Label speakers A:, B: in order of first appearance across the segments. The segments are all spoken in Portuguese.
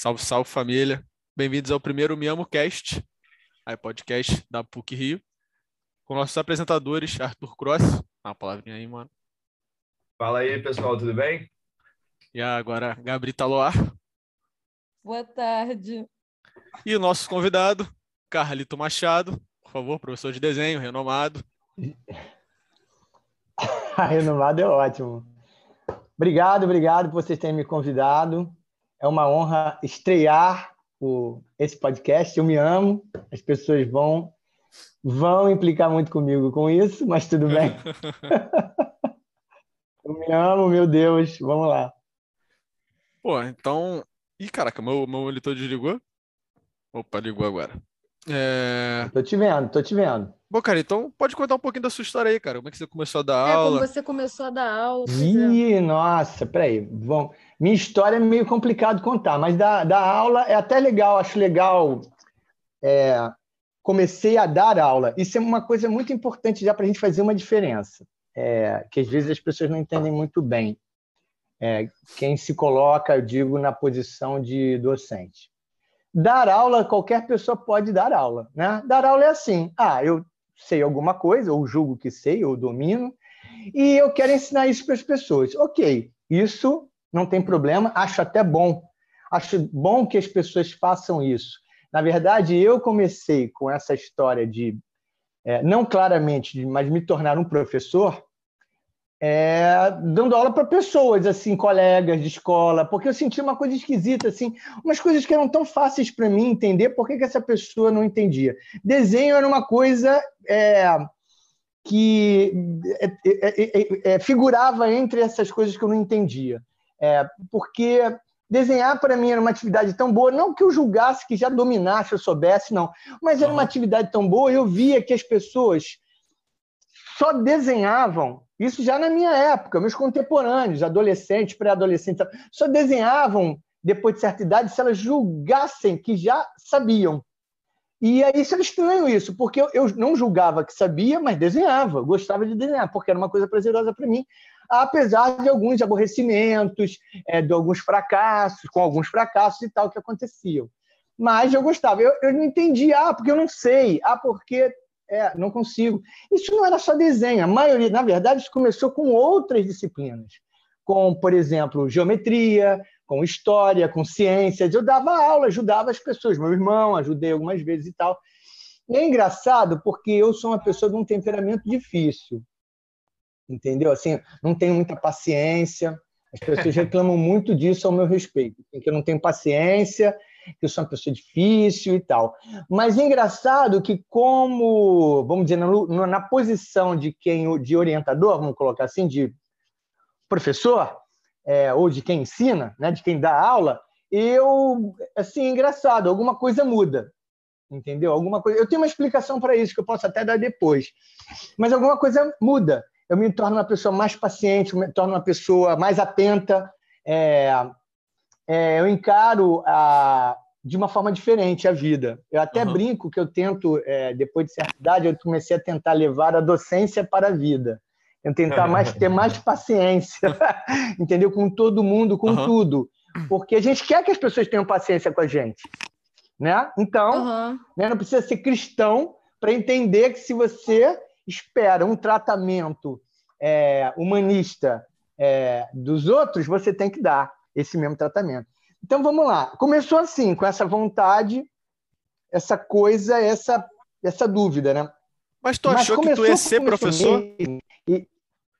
A: Salve, salve família. Bem-vindos ao primeiro Me Amo Cast, aí podcast da PUC Rio, com nossos apresentadores Arthur Cross. Dá uma palavrinha aí, mano.
B: Fala aí, pessoal, tudo bem?
A: E agora, Gabrita Loar.
C: Boa tarde.
A: E o nosso convidado, Carlito Machado, por favor, professor de desenho, renomado.
D: renomado é ótimo. Obrigado, obrigado por vocês terem me convidado. É uma honra estrear o, esse podcast. Eu me amo. As pessoas vão vão implicar muito comigo com isso, mas tudo bem. Eu me amo, meu Deus. Vamos lá.
A: Pô, então. Ih, caraca, meu, meu monitor desligou? Opa, ligou agora.
D: É... Tô te vendo, tô te vendo.
A: Bom, cara, então pode contar um pouquinho da sua história aí, cara. Como é que você começou a dar
C: é,
A: aula?
C: Como você começou a dar aula.
D: Ih, é. nossa, peraí. Bom, minha história é meio complicado contar, mas da, da aula é até legal, acho legal. É, comecei a dar aula. Isso é uma coisa muito importante já para a gente fazer uma diferença, é, que às vezes as pessoas não entendem muito bem. É, quem se coloca, eu digo, na posição de docente. Dar aula, qualquer pessoa pode dar aula. Né? Dar aula é assim: ah, eu sei alguma coisa, ou julgo que sei, ou domino, e eu quero ensinar isso para as pessoas. Ok, isso não tem problema, acho até bom. Acho bom que as pessoas façam isso. Na verdade, eu comecei com essa história de, é, não claramente, mas me tornar um professor, é, dando aula para pessoas, assim, colegas de escola, porque eu senti uma coisa esquisita, assim, umas coisas que eram tão fáceis para mim entender, por que, que, essa pessoa não entendia? Desenho era uma coisa é, que é, é, é, figurava entre essas coisas que eu não entendia, porque desenhar para mim era uma atividade tão boa, não que eu julgasse que já dominasse, eu soubesse, não, mas era uma atividade tão boa, eu via que as pessoas só desenhavam isso já na minha época, meus contemporâneos, adolescentes, pré-adolescentes, só desenhavam depois de certa idade se elas julgassem que já sabiam. E aí isso era estranho isso, porque eu, não julgava que sabia, mas desenhava, gostava de desenhar, porque era uma coisa prazerosa para mim, apesar de alguns aborrecimentos, é, de alguns fracassos, com alguns fracassos e tal que aconteciam. Mas eu gostava. Eu, eu não entendia, ah, porque eu não sei, ah, porque é, não consigo. Isso não era só desenho. A maioria, na verdade, isso começou com outras disciplinas, com, por exemplo, geometria, com história, com ciências. Eu dava aula, ajudava as pessoas. Meu irmão, ajudei algumas vezes e tal. E é engraçado porque eu sou uma pessoa de um temperamento difícil. Entendeu? Assim, não tenho muita paciência. As pessoas reclamam muito disso ao meu respeito, que eu não tenho paciência que eu sou uma pessoa difícil e tal. Mas é engraçado que, como, vamos dizer, na, na posição de quem de orientador, vamos colocar assim, de professor, é, ou de quem ensina, né, de quem dá aula, eu, assim, é engraçado, alguma coisa muda, entendeu? Alguma coisa. Eu tenho uma explicação para isso que eu posso até dar depois, mas alguma coisa muda. Eu me torno uma pessoa mais paciente, me torno uma pessoa mais atenta, é, é, eu encaro a, de uma forma diferente a vida. Eu até uhum. brinco que eu tento, é, depois de certa idade, eu comecei a tentar levar a docência para a vida. Eu tentar mais, ter mais paciência, entendeu? Com todo mundo, com uhum. tudo. Porque a gente quer que as pessoas tenham paciência com a gente. Né? Então, uhum. né, não precisa ser cristão para entender que se você espera um tratamento é, humanista é, dos outros, você tem que dar esse mesmo tratamento. Então vamos lá. Começou assim, com essa vontade, essa coisa, essa, essa dúvida, né?
A: Mas tu achou Mas que tu ia ser professor? E...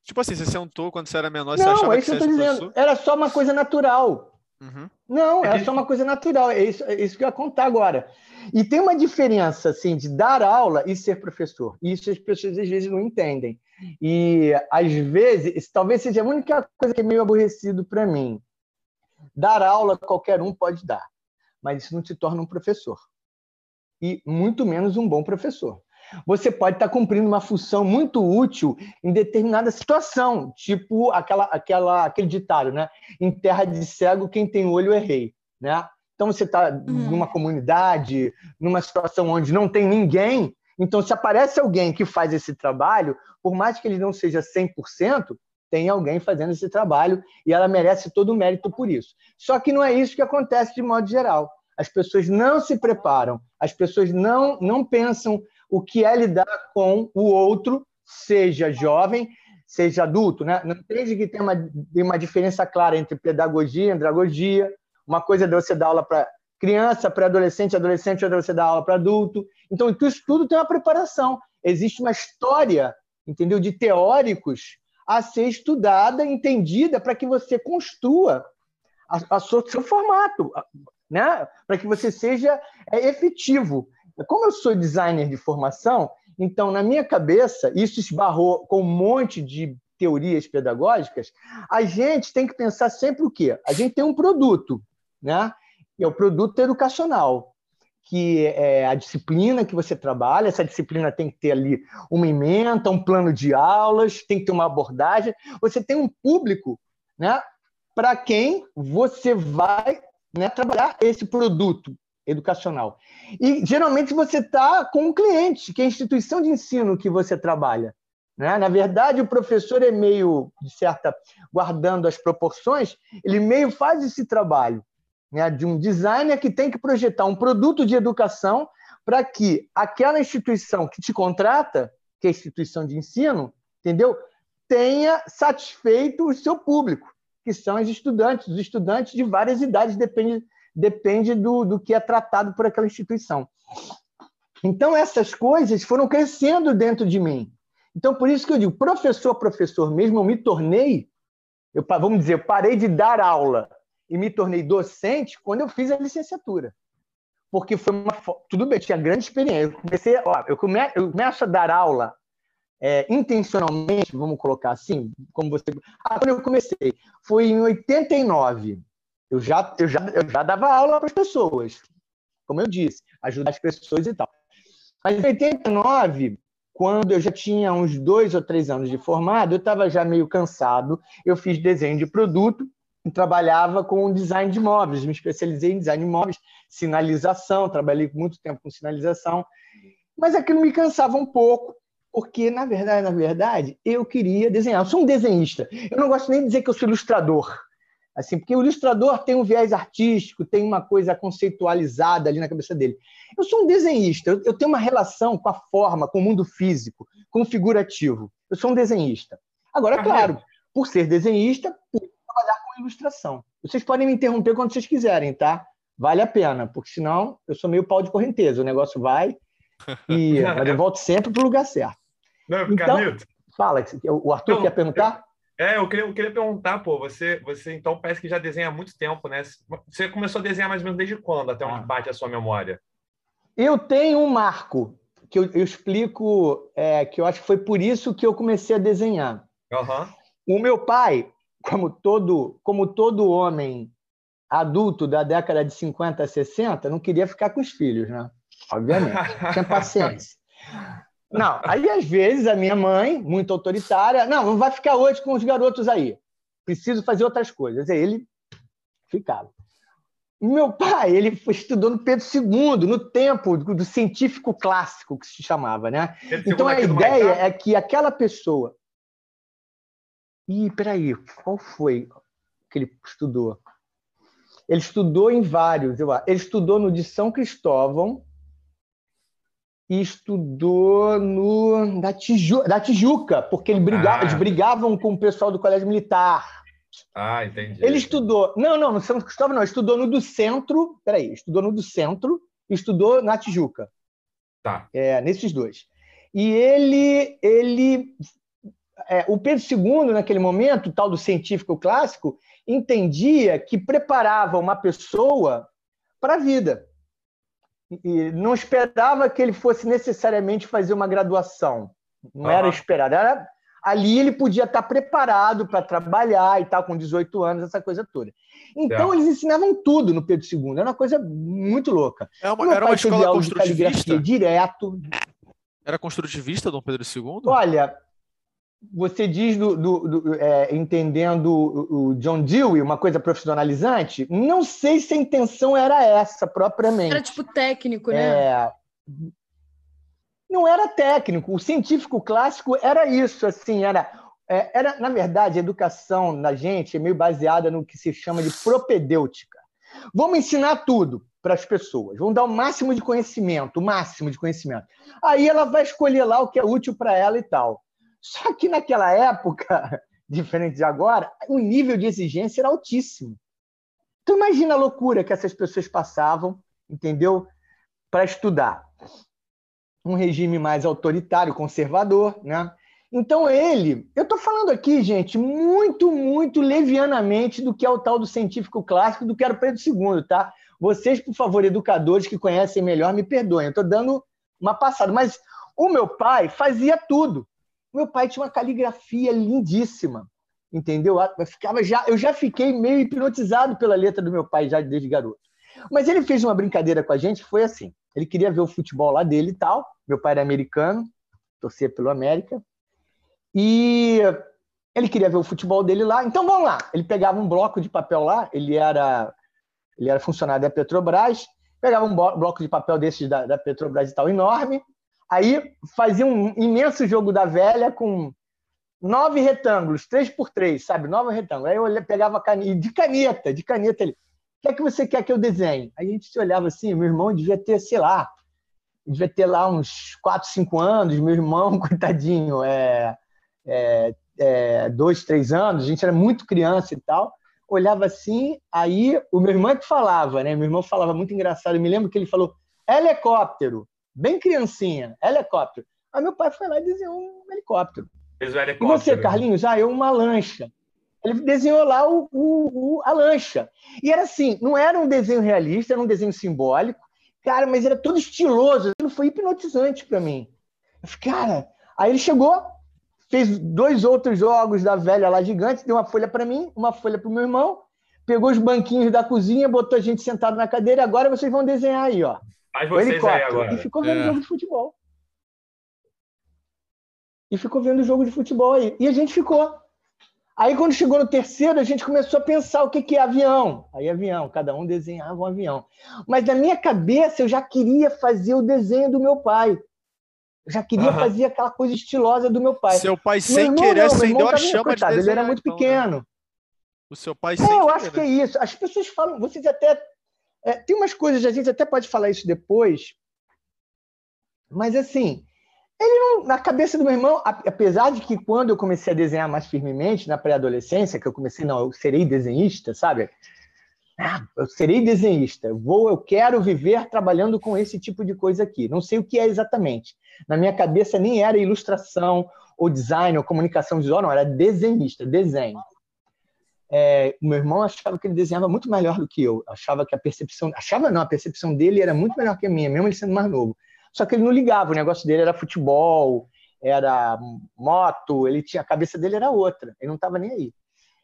A: Tipo assim, você sentou quando você era menor,
D: não,
A: você achava
D: é isso
A: que
D: você
A: ia
D: ser professor? Era só uma coisa natural. Uhum. Não, era só uma coisa natural. É isso, é isso que eu ia contar agora. E tem uma diferença assim de dar aula e ser professor. Isso as pessoas às vezes não entendem. E às vezes, talvez seja a única coisa que é meio aborrecido para mim. Dar aula qualquer um pode dar, mas isso não te torna um professor. E muito menos um bom professor. Você pode estar cumprindo uma função muito útil em determinada situação, tipo aquela, aquela, aquele ditado, né? Em terra de cego, quem tem olho é rei, né? Então você está uhum. numa comunidade, numa situação onde não tem ninguém, então se aparece alguém que faz esse trabalho, por mais que ele não seja 100%, tem alguém fazendo esse trabalho e ela merece todo o mérito por isso. Só que não é isso que acontece de modo geral. As pessoas não se preparam, as pessoas não, não pensam o que é lidar com o outro, seja jovem, seja adulto. Né? Não entende que tem uma, uma diferença clara entre pedagogia e andragogia. Uma coisa é você dar aula para criança, para adolescente, adolescente, outra você dá aula para adulto. Então, isso tudo tem uma preparação. Existe uma história, entendeu, de teóricos a ser estudada, entendida, para que você construa a, a seu, seu formato, né? para que você seja é, efetivo. Como eu sou designer de formação, então, na minha cabeça, isso esbarrou com um monte de teorias pedagógicas, a gente tem que pensar sempre o quê? A gente tem um produto, né? é o produto educacional, que é a disciplina que você trabalha. Essa disciplina tem que ter ali uma ementa, um plano de aulas, tem que ter uma abordagem. Você tem um público né, para quem você vai né, trabalhar esse produto educacional. E geralmente você está com um cliente, que é a instituição de ensino que você trabalha. Né? Na verdade, o professor é meio, de certa, guardando as proporções, ele meio faz esse trabalho né, de um designer que tem que projetar um produto de educação para que aquela instituição que te contrata, que é a instituição de ensino, entendeu? Tenha satisfeito o seu público, que são os estudantes, os estudantes de várias idades, depende, depende do, do que é tratado por aquela instituição. Então, essas coisas foram crescendo dentro de mim. Então, por isso que eu digo, professor, professor mesmo, eu me tornei, eu, vamos dizer, eu parei de dar aula e me tornei docente quando eu fiz a licenciatura. Porque foi uma. Tudo bem, tinha grande experiência. Eu comecei, ó, eu, come, eu começo a dar aula é, intencionalmente, vamos colocar assim, como você. Ah, quando eu comecei, foi em 89. Eu já, eu já, eu já dava aula para as pessoas, como eu disse, ajudar as pessoas e tal. Mas em 89, quando eu já tinha uns dois ou três anos de formado, eu estava já meio cansado. Eu fiz desenho de produto trabalhava com design de imóveis, me especializei em design de imóveis, sinalização, trabalhei muito tempo com sinalização, mas aquilo me cansava um pouco, porque, na verdade, na verdade, eu queria desenhar. Eu sou um desenhista. Eu não gosto nem de dizer que eu sou ilustrador. Assim, porque o ilustrador tem um viés artístico, tem uma coisa conceitualizada ali na cabeça dele. Eu sou um desenhista, eu, tenho uma relação com a forma, com o mundo físico, com o figurativo. Eu sou um desenhista. Agora, claro, por ser desenhista, por ilustração. Vocês podem me interromper quando vocês quiserem, tá? Vale a pena, porque senão eu sou meio pau de correnteza. O negócio vai e mas eu volto sempre para o lugar certo.
B: Não, então, Carlito.
D: Fala, o Arthur Não, quer perguntar?
B: Eu, é, eu queria, eu queria perguntar, pô, você, você então parece que já desenha há muito tempo, né? Você começou a desenhar mais ou menos desde quando, até onde ah. bate a sua memória?
D: Eu tenho um marco que eu, eu explico, é, que eu acho que foi por isso que eu comecei a desenhar.
B: Uhum.
D: O meu pai, como todo, como todo homem adulto da década de 50, 60, não queria ficar com os filhos, né? Obviamente, tinha paciência. Não, aí às vezes a minha mãe, muito autoritária, não, não vai ficar hoje com os garotos aí. Preciso fazer outras coisas. Aí ele ficava. Meu pai, ele estudou no Pedro II, no tempo do científico clássico, que se chamava, né? Então a ideia é que aquela pessoa Ih, peraí, qual foi que ele estudou? Ele estudou em vários, eu acho. Ele estudou no de São Cristóvão e estudou no da, Tiju, da Tijuca, porque ele brigava, ah. eles brigavam com o pessoal do colégio militar.
B: Ah, entendi.
D: Ele estudou. Não, não, no São Cristóvão não, estudou no do centro. Peraí, estudou no do centro e estudou na Tijuca.
B: Tá.
D: É, nesses dois. E ele, ele é, o Pedro II, naquele momento, tal do científico clássico, entendia que preparava uma pessoa para a vida. E não esperava que ele fosse necessariamente fazer uma graduação. Não uhum. era esperado. Era, ali ele podia estar preparado para trabalhar e tal, com 18 anos, essa coisa toda. Então, é. eles ensinavam tudo no Pedro II. Era uma coisa muito louca.
A: É uma, era uma escola construtivista?
D: direto.
A: Era construtivista, Dom Pedro II?
D: Olha, você diz do, do, do é, entendendo o, John Dewey, uma coisa profissionalizante, não sei se a intenção era essa propriamente.
C: Era tipo técnico, né?
D: É... Não era técnico. O científico clássico era isso, assim, era é, era, na verdade, a educação na gente é meio baseada no que se chama de propedêutica. Vamos ensinar tudo para as pessoas, vamos dar o máximo de conhecimento, o máximo de conhecimento. Aí ela vai escolher lá o que é útil para ela e tal. Só que naquela época, diferente de agora, o nível de exigência era altíssimo. Então imagina a loucura que essas pessoas passavam, entendeu? Para estudar. Um regime mais autoritário, conservador, né? Então ele, eu estou falando aqui, gente, muito, muito levianamente do que é o tal do científico clássico, do que era o Pedro II, tá? Vocês, por favor, educadores que conhecem melhor, me perdoem. Eu estou dando uma passada, mas o meu pai fazia tudo. Meu pai tinha uma caligrafia lindíssima, entendeu? Eu, ficava já, eu já fiquei meio hipnotizado pela letra do meu pai já desde garoto. Mas ele fez uma brincadeira com a gente, foi assim. Ele queria ver o futebol lá dele e tal. Meu pai era americano, torcia pelo América. E ele queria ver o futebol dele lá. Então vamos lá. Ele pegava um bloco de papel lá. Ele era ele era funcionário da Petrobras. Pegava um bloco de papel desses da, da Petrobras e tal enorme. Aí fazia um imenso jogo da velha com nove retângulos, três por três, sabe? Nove retângulos. Aí eu pegava caneta, de caneta, de caneta ele. O que é que você quer que eu desenhe? Aí a gente se olhava assim, meu irmão devia ter, sei lá, devia ter lá uns quatro, cinco anos, meu irmão, coitadinho, é, é, é, dois, três anos, a gente era muito criança e tal. Olhava assim, aí o meu irmão é que falava, né? Meu irmão falava muito engraçado. Eu me lembro que ele falou helicóptero, bem criancinha, helicóptero. Aí meu pai foi lá e desenhou um helicóptero.
B: Fez o helicóptero.
D: E você, Carlinhos? Ah, eu uma lancha. Ele desenhou lá o, o, o, a lancha. E era assim, não era um desenho realista, era um desenho simbólico. Cara, mas era todo estiloso. Aquilo foi hipnotizante para mim. Eu falei, cara. Aí ele chegou, fez dois outros jogos da velha lá gigante, deu uma folha para mim, uma folha para o meu irmão, pegou os banquinhos da cozinha, botou a gente sentado na cadeira, e agora vocês vão desenhar aí, ó.
B: Faz vocês aí agora.
D: E ficou vendo é. jogo de futebol. E ficou vendo o jogo de futebol aí. E a gente ficou. Aí, quando chegou no terceiro, a gente começou a pensar o que, que é avião. Aí, avião, cada um desenhava um avião. Mas na minha cabeça, eu já queria fazer o desenho do meu pai. Eu já queria uhum. fazer aquela coisa estilosa do meu pai.
A: Seu pai, sem irmão, querer, acendeu a chama
D: coitado, de desenhar, Ele era muito então, né? pequeno. Né?
A: O seu pai,
D: sem é, eu querer, acho que é isso. As pessoas falam... Vocês até... É, tem umas coisas, a gente até pode falar isso depois, mas assim, ele na cabeça do meu irmão, apesar de que quando eu comecei a desenhar mais firmemente na pré-adolescência, que eu comecei, não, eu serei desenhista, sabe? Ah, eu serei desenhista, vou, eu quero viver trabalhando com esse tipo de coisa aqui. Não sei o que é exatamente. Na minha cabeça nem era ilustração ou design ou comunicação visual, não, era desenhista, desenho. É, o meu irmão achava que ele desenhava muito melhor do que eu. Achava que a percepção, achava não, a percepção dele era muito melhor que a minha, mesmo ele sendo mais novo. Só que ele não ligava, o negócio dele era futebol, era moto, ele tinha a cabeça dele era outra, ele não estava nem aí.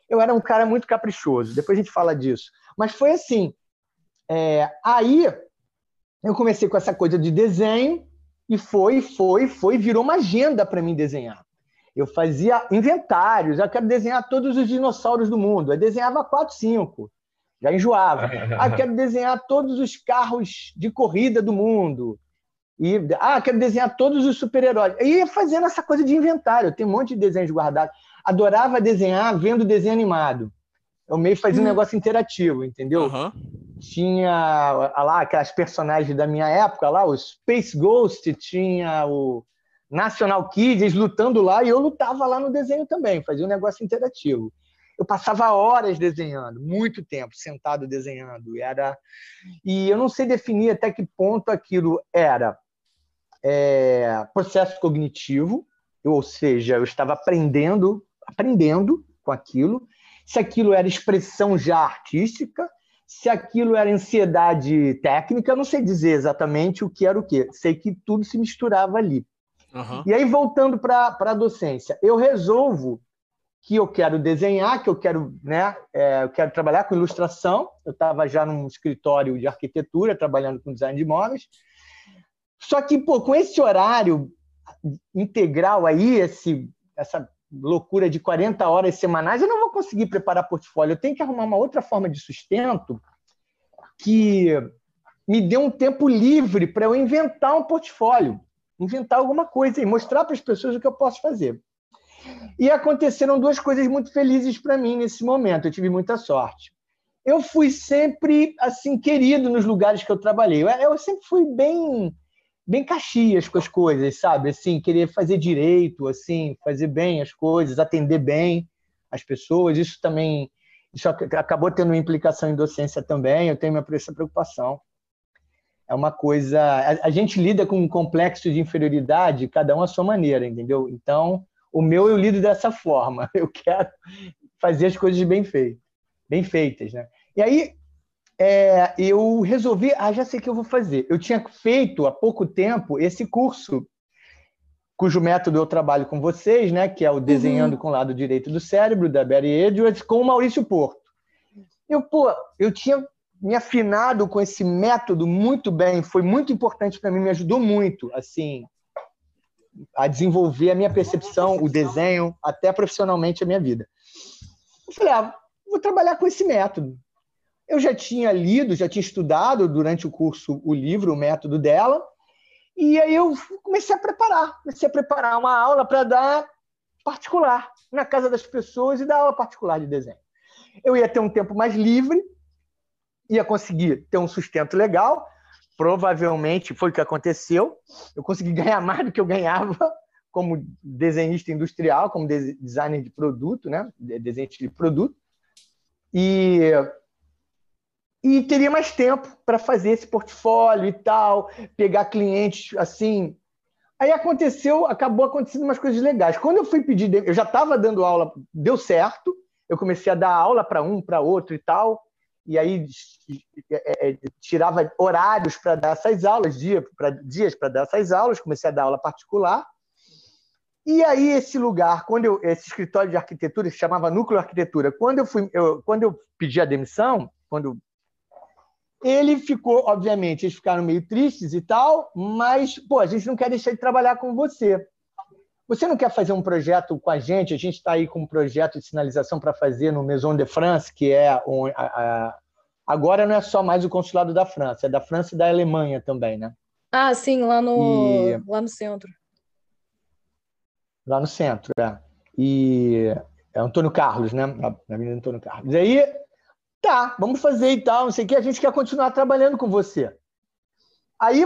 D: Eu era um cara muito caprichoso, depois a gente fala disso. Mas foi assim. É, aí eu comecei com essa coisa de desenho e foi, foi, foi, virou uma agenda para mim desenhar. Eu fazia inventários, eu quero desenhar todos os dinossauros do mundo. Eu desenhava quatro, cinco, já enjoava. Ah, eu quero desenhar todos os carros de corrida do mundo. E, ah, quero desenhar todos os super-heróis. E ia fazendo essa coisa de inventário. Eu tenho um monte de desenhos guardados. Adorava desenhar vendo desenho animado. Eu meio fazia hum. um negócio interativo, entendeu? Uhum. Tinha ah, lá aquelas personagens da minha época, lá, o Space Ghost, tinha o National Kids lutando lá, e eu lutava lá no desenho também, fazia um negócio interativo. Eu passava horas desenhando, muito tempo sentado desenhando. Era e eu não sei definir até que ponto aquilo era é, processo cognitivo, ou seja, eu estava aprendendo, aprendendo com aquilo, se aquilo era expressão já artística, se aquilo era ansiedade técnica, eu não sei dizer exatamente o que era o que. Sei que tudo se misturava ali. Uhum. E aí, voltando para a docência, eu resolvo que eu quero desenhar, que eu quero, né, é, eu quero trabalhar com ilustração. Eu estava já num escritório de arquitetura, trabalhando com design de imóveis. Só que, pô, com esse horário integral aí, esse, essa loucura de 40 horas semanais, eu não vou conseguir preparar portfólio. Eu tenho que arrumar uma outra forma de sustento que me dê um tempo livre para eu inventar um portfólio, inventar alguma coisa e mostrar para as pessoas o que eu posso fazer. E aconteceram duas coisas muito felizes para mim nesse momento. Eu tive muita sorte. Eu fui sempre assim querido nos lugares que eu trabalhei. Eu sempre fui bem bem caxias com as coisas, sabe? Assim, querer fazer direito, assim, fazer bem as coisas, atender bem as pessoas. Isso também isso acabou tendo uma implicação em docência também. Eu tenho essa preocupação. É uma coisa. A, a gente lida com um complexo de inferioridade, cada um à sua maneira, entendeu? Então, o meu eu lido dessa forma. Eu quero fazer as coisas bem feitas, bem feitas, né? E aí é, eu resolvi, ah, já sei o que eu vou fazer. Eu tinha feito há pouco tempo esse curso, cujo método eu trabalho com vocês, né, que é o Desenhando uhum. com o Lado Direito do Cérebro, da Barry Edwards, com o Maurício Porto. Eu, pô, eu tinha me afinado com esse método muito bem, foi muito importante para mim, me ajudou muito, assim, a desenvolver a minha percepção, o desenho, até profissionalmente a minha vida. Eu falei, ah, vou trabalhar com esse método. Eu já tinha lido, já tinha estudado durante o curso o livro, o método dela, e aí eu comecei a preparar, comecei a preparar uma aula para dar particular na casa das pessoas e dar aula particular de desenho. Eu ia ter um tempo mais livre, ia conseguir ter um sustento legal, provavelmente foi o que aconteceu. Eu consegui ganhar mais do que eu ganhava como desenhista industrial, como designer de produto, né? Desenhista de produto. E e teria mais tempo para fazer esse portfólio e tal, pegar clientes assim. Aí aconteceu, acabou acontecendo umas coisas legais. Quando eu fui pedir, eu já estava dando aula, deu certo. Eu comecei a dar aula para um, para outro e tal. E aí é, é, tirava horários para dar essas aulas, dia, pra, dias para dar essas aulas. Comecei a dar aula particular. E aí esse lugar, quando eu, esse escritório de arquitetura se chamava Núcleo Arquitetura. Quando eu fui, eu, quando eu pedi a demissão, quando ele ficou, obviamente, eles ficaram meio tristes e tal, mas, pô, a gente não quer deixar de trabalhar com você. Você não quer fazer um projeto com a gente? A gente está aí com um projeto de sinalização para fazer no Maison de France, que é agora não é só mais o consulado da França, é da França e da Alemanha também, né?
C: Ah, sim, lá no, e... lá no centro.
D: Lá no centro, é. E é Antônio Carlos, né? Na Avenida Antônio Carlos. E aí Tá, vamos fazer e tal, não sei o que, a gente quer continuar trabalhando com você. Aí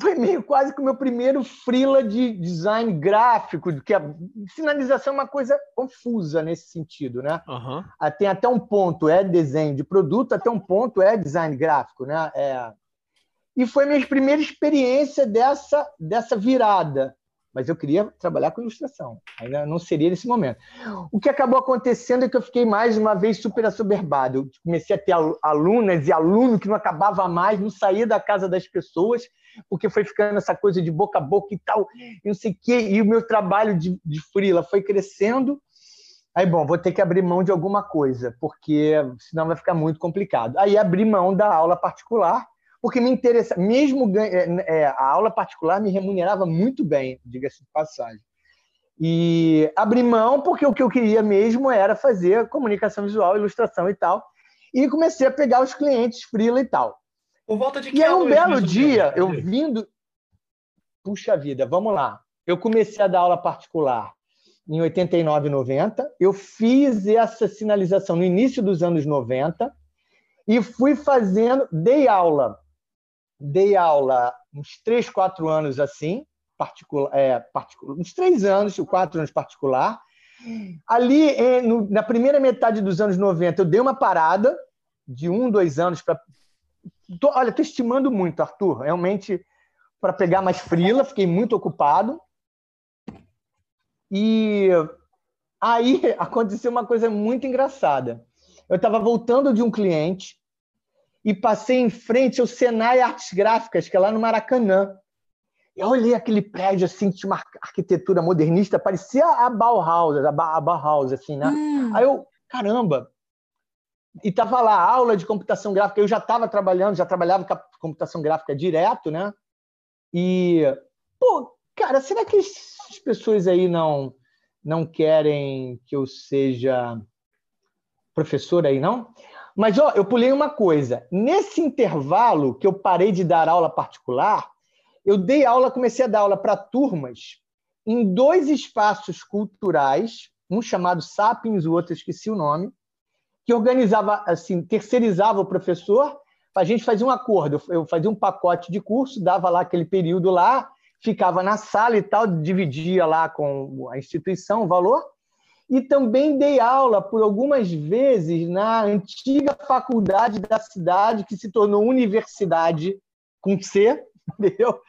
D: foi meio quase que o meu primeiro freela de design gráfico, que a finalização é uma coisa confusa nesse sentido, né? Uhum. Tem até um ponto é desenho de produto, até um ponto é design gráfico, né? É... E foi minha primeira experiência dessa, dessa virada mas eu queria trabalhar com ilustração. Ainda não seria nesse momento. O que acabou acontecendo é que eu fiquei mais uma vez super assoberbado. Eu comecei a ter alunas e aluno que não acabava mais, não saía da casa das pessoas, porque foi ficando essa coisa de boca a boca e tal, e não sei o quê. E o meu trabalho de, de frila foi crescendo. Aí, bom, vou ter que abrir mão de alguma coisa, porque senão vai ficar muito complicado. Aí abri mão da aula particular porque me interessa, mesmo é, é, a aula particular me remunerava muito bem, diga-se de passagem. E abri mão porque o que eu queria mesmo era fazer comunicação visual, ilustração e tal. E comecei a pegar os clientes freela e tal.
B: Por volta de
D: que E aí um belo dia, eu vindo... Puxa vida, vamos lá. Eu comecei a dar aula particular em 89, 90. Eu fiz essa sinalização no início dos anos 90 e fui fazendo, dei aula dei aula uns três, quatro anos assim, particular, é, particular, uns três anos, quatro anos particular. Ali, no, na primeira metade dos anos 90, eu dei uma parada de um, dois anos para. Olha, estou estimando muito, Arthur, realmente, para pegar mais frila, fiquei muito ocupado. E aí aconteceu uma coisa muito engraçada. Eu estava voltando de um cliente e passei em frente ao Senai Artes Gráficas, que é lá no Maracanã. Eu olhei aquele prédio assim, tinha uma arquitetura modernista, parecia a Bauhaus, a Bauhaus, assim, né? Hum. Aí eu, caramba! E tava lá, aula de computação gráfica. Eu já estava trabalhando, já trabalhava com computação gráfica direto, né? E, pô, cara, será que as pessoas aí não, não querem que eu seja professor aí, não? Mas ó, eu pulei uma coisa. Nesse intervalo que eu parei de dar aula particular, eu dei aula, comecei a dar aula para turmas em dois espaços culturais, um chamado Sapiens, o outro esqueci o nome, que organizava, assim, terceirizava o professor, a gente fazia um acordo, eu fazia um pacote de curso, dava lá aquele período lá, ficava na sala e tal, dividia lá com a instituição o valor, e também dei aula por algumas vezes na antiga faculdade da cidade, que se tornou universidade com C, entendeu?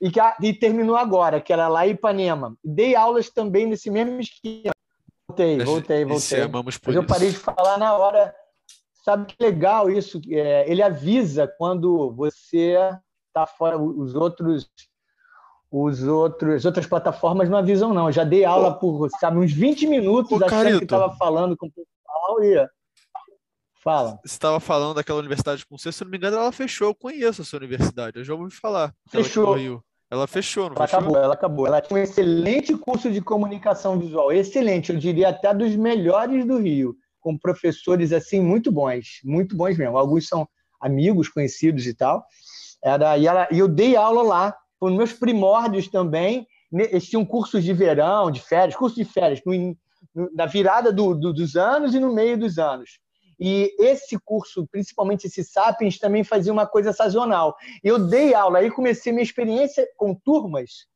D: E, que, e terminou agora, que era lá em Ipanema. Dei aulas também nesse mesmo esquema. Voltei, voltei, voltei. Mas eu parei de falar na hora. Sabe que legal isso? É, ele avisa quando você está fora, os outros os outros, as outras plataformas não avisam, não. Eu já dei aula por, sabe, uns 20 minutos Ô, achando Carito. que estava falando com o pessoal e. Fala.
A: Você estava falando daquela universidade com você, se não me engano, ela fechou. Eu conheço essa universidade, eu já ouvi falar.
D: Fechou.
A: Ela fechou, não
D: ela
A: fechou?
D: acabou, ela acabou. Ela tinha um excelente curso de comunicação visual, excelente, eu diria até dos melhores do Rio, com professores assim muito bons, muito bons mesmo. Alguns são amigos, conhecidos e tal. Era, e, ela, e eu dei aula lá nos meus primórdios também. Eles tinham cursos de verão, de férias, cursos de férias, no, no, na virada do, do, dos anos e no meio dos anos. E esse curso, principalmente esse Sapiens, também fazia uma coisa sazonal. Eu dei aula, aí comecei minha experiência com turmas,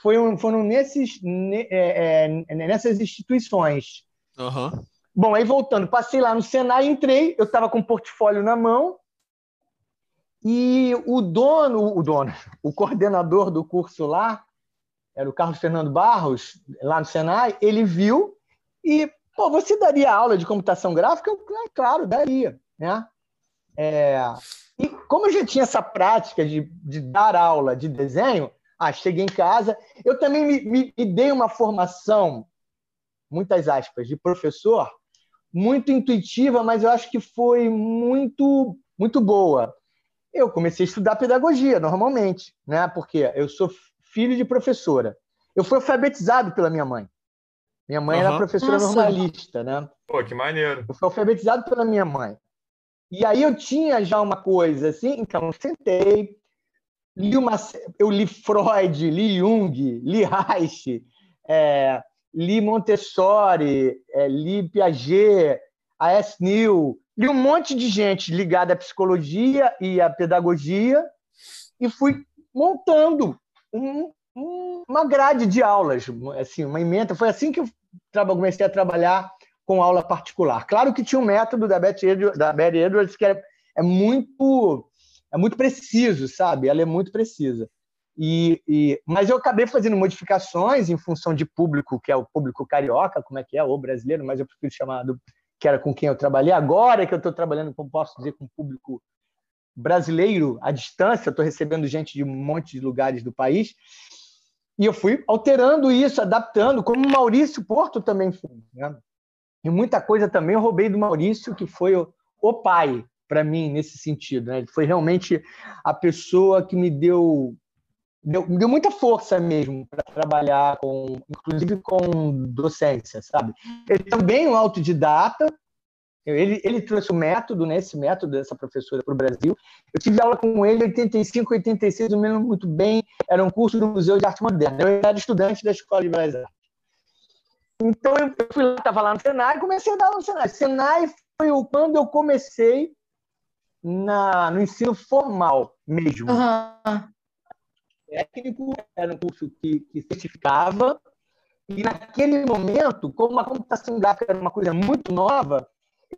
D: foram, foram nesses, é, é, nessas instituições.
A: Uhum.
D: Bom, aí voltando, passei lá no Senai, entrei, eu estava com o portfólio na mão, e o dono, o dono, o coordenador do curso lá, era o Carlos Fernando Barros, lá no Senai, ele viu e, pô, você daria aula de computação gráfica? Eu, claro, daria, né? É, e como eu já tinha essa prática de, de dar aula de desenho, ah, cheguei em casa, eu também me, me, me dei uma formação, muitas aspas, de professor, muito intuitiva, mas eu acho que foi muito, muito boa eu comecei a estudar pedagogia normalmente, né? Porque eu sou filho de professora. Eu fui alfabetizado pela minha mãe. Minha mãe uhum. era professora Nossa. normalista, né?
B: Pô, que maneiro.
D: Eu fui alfabetizado pela minha mãe. E aí eu tinha já uma coisa assim, então eu sentei, li uma, eu li Freud, li Jung, li Reich, é, li Montessori, é, li Piaget, A.S. Neil, li um monte de gente ligada à psicologia e à pedagogia e fui montando um, um, uma grade de aulas, assim, uma emenda. Foi assim que eu comecei a trabalhar com aula particular. Claro que tinha um método da Betty Edwards, da Betty Edwards que é, é muito é muito preciso, sabe? Ela é muito precisa. E, e, mas eu acabei fazendo modificações em função de público, que é o público carioca, como é que é, ou brasileiro, mas eu prefiro chamar do que era com quem eu trabalhei. Agora que eu estou trabalhando, como posso dizer, com público brasileiro à distância, estou recebendo gente de um monte de lugares do país. E eu fui alterando isso, adaptando, como o Maurício Porto também fez. Né? E muita coisa também eu roubei do Maurício, que foi o, o pai para mim nesse sentido. Né? Ele foi realmente a pessoa que me deu deu, deu muita força mesmo para trabalhar com, inclusive com docência, sabe? Ele também é um autodidata. Ele, ele trouxe o método, né, esse método dessa professora para o Brasil. Eu tive aula com ele em 85, 86, eu me lembro muito bem. Era um curso do Museu de Arte Moderna. Eu era estudante da Escola de Belas Artes. Então eu fui lá, estava lá no Senai, comecei a dar aula no Senai. Senai foi quando eu comecei na, no ensino formal mesmo.
C: Uhum
D: técnico, era um curso que, que certificava, e naquele momento, como a computação gráfica era uma coisa muito nova,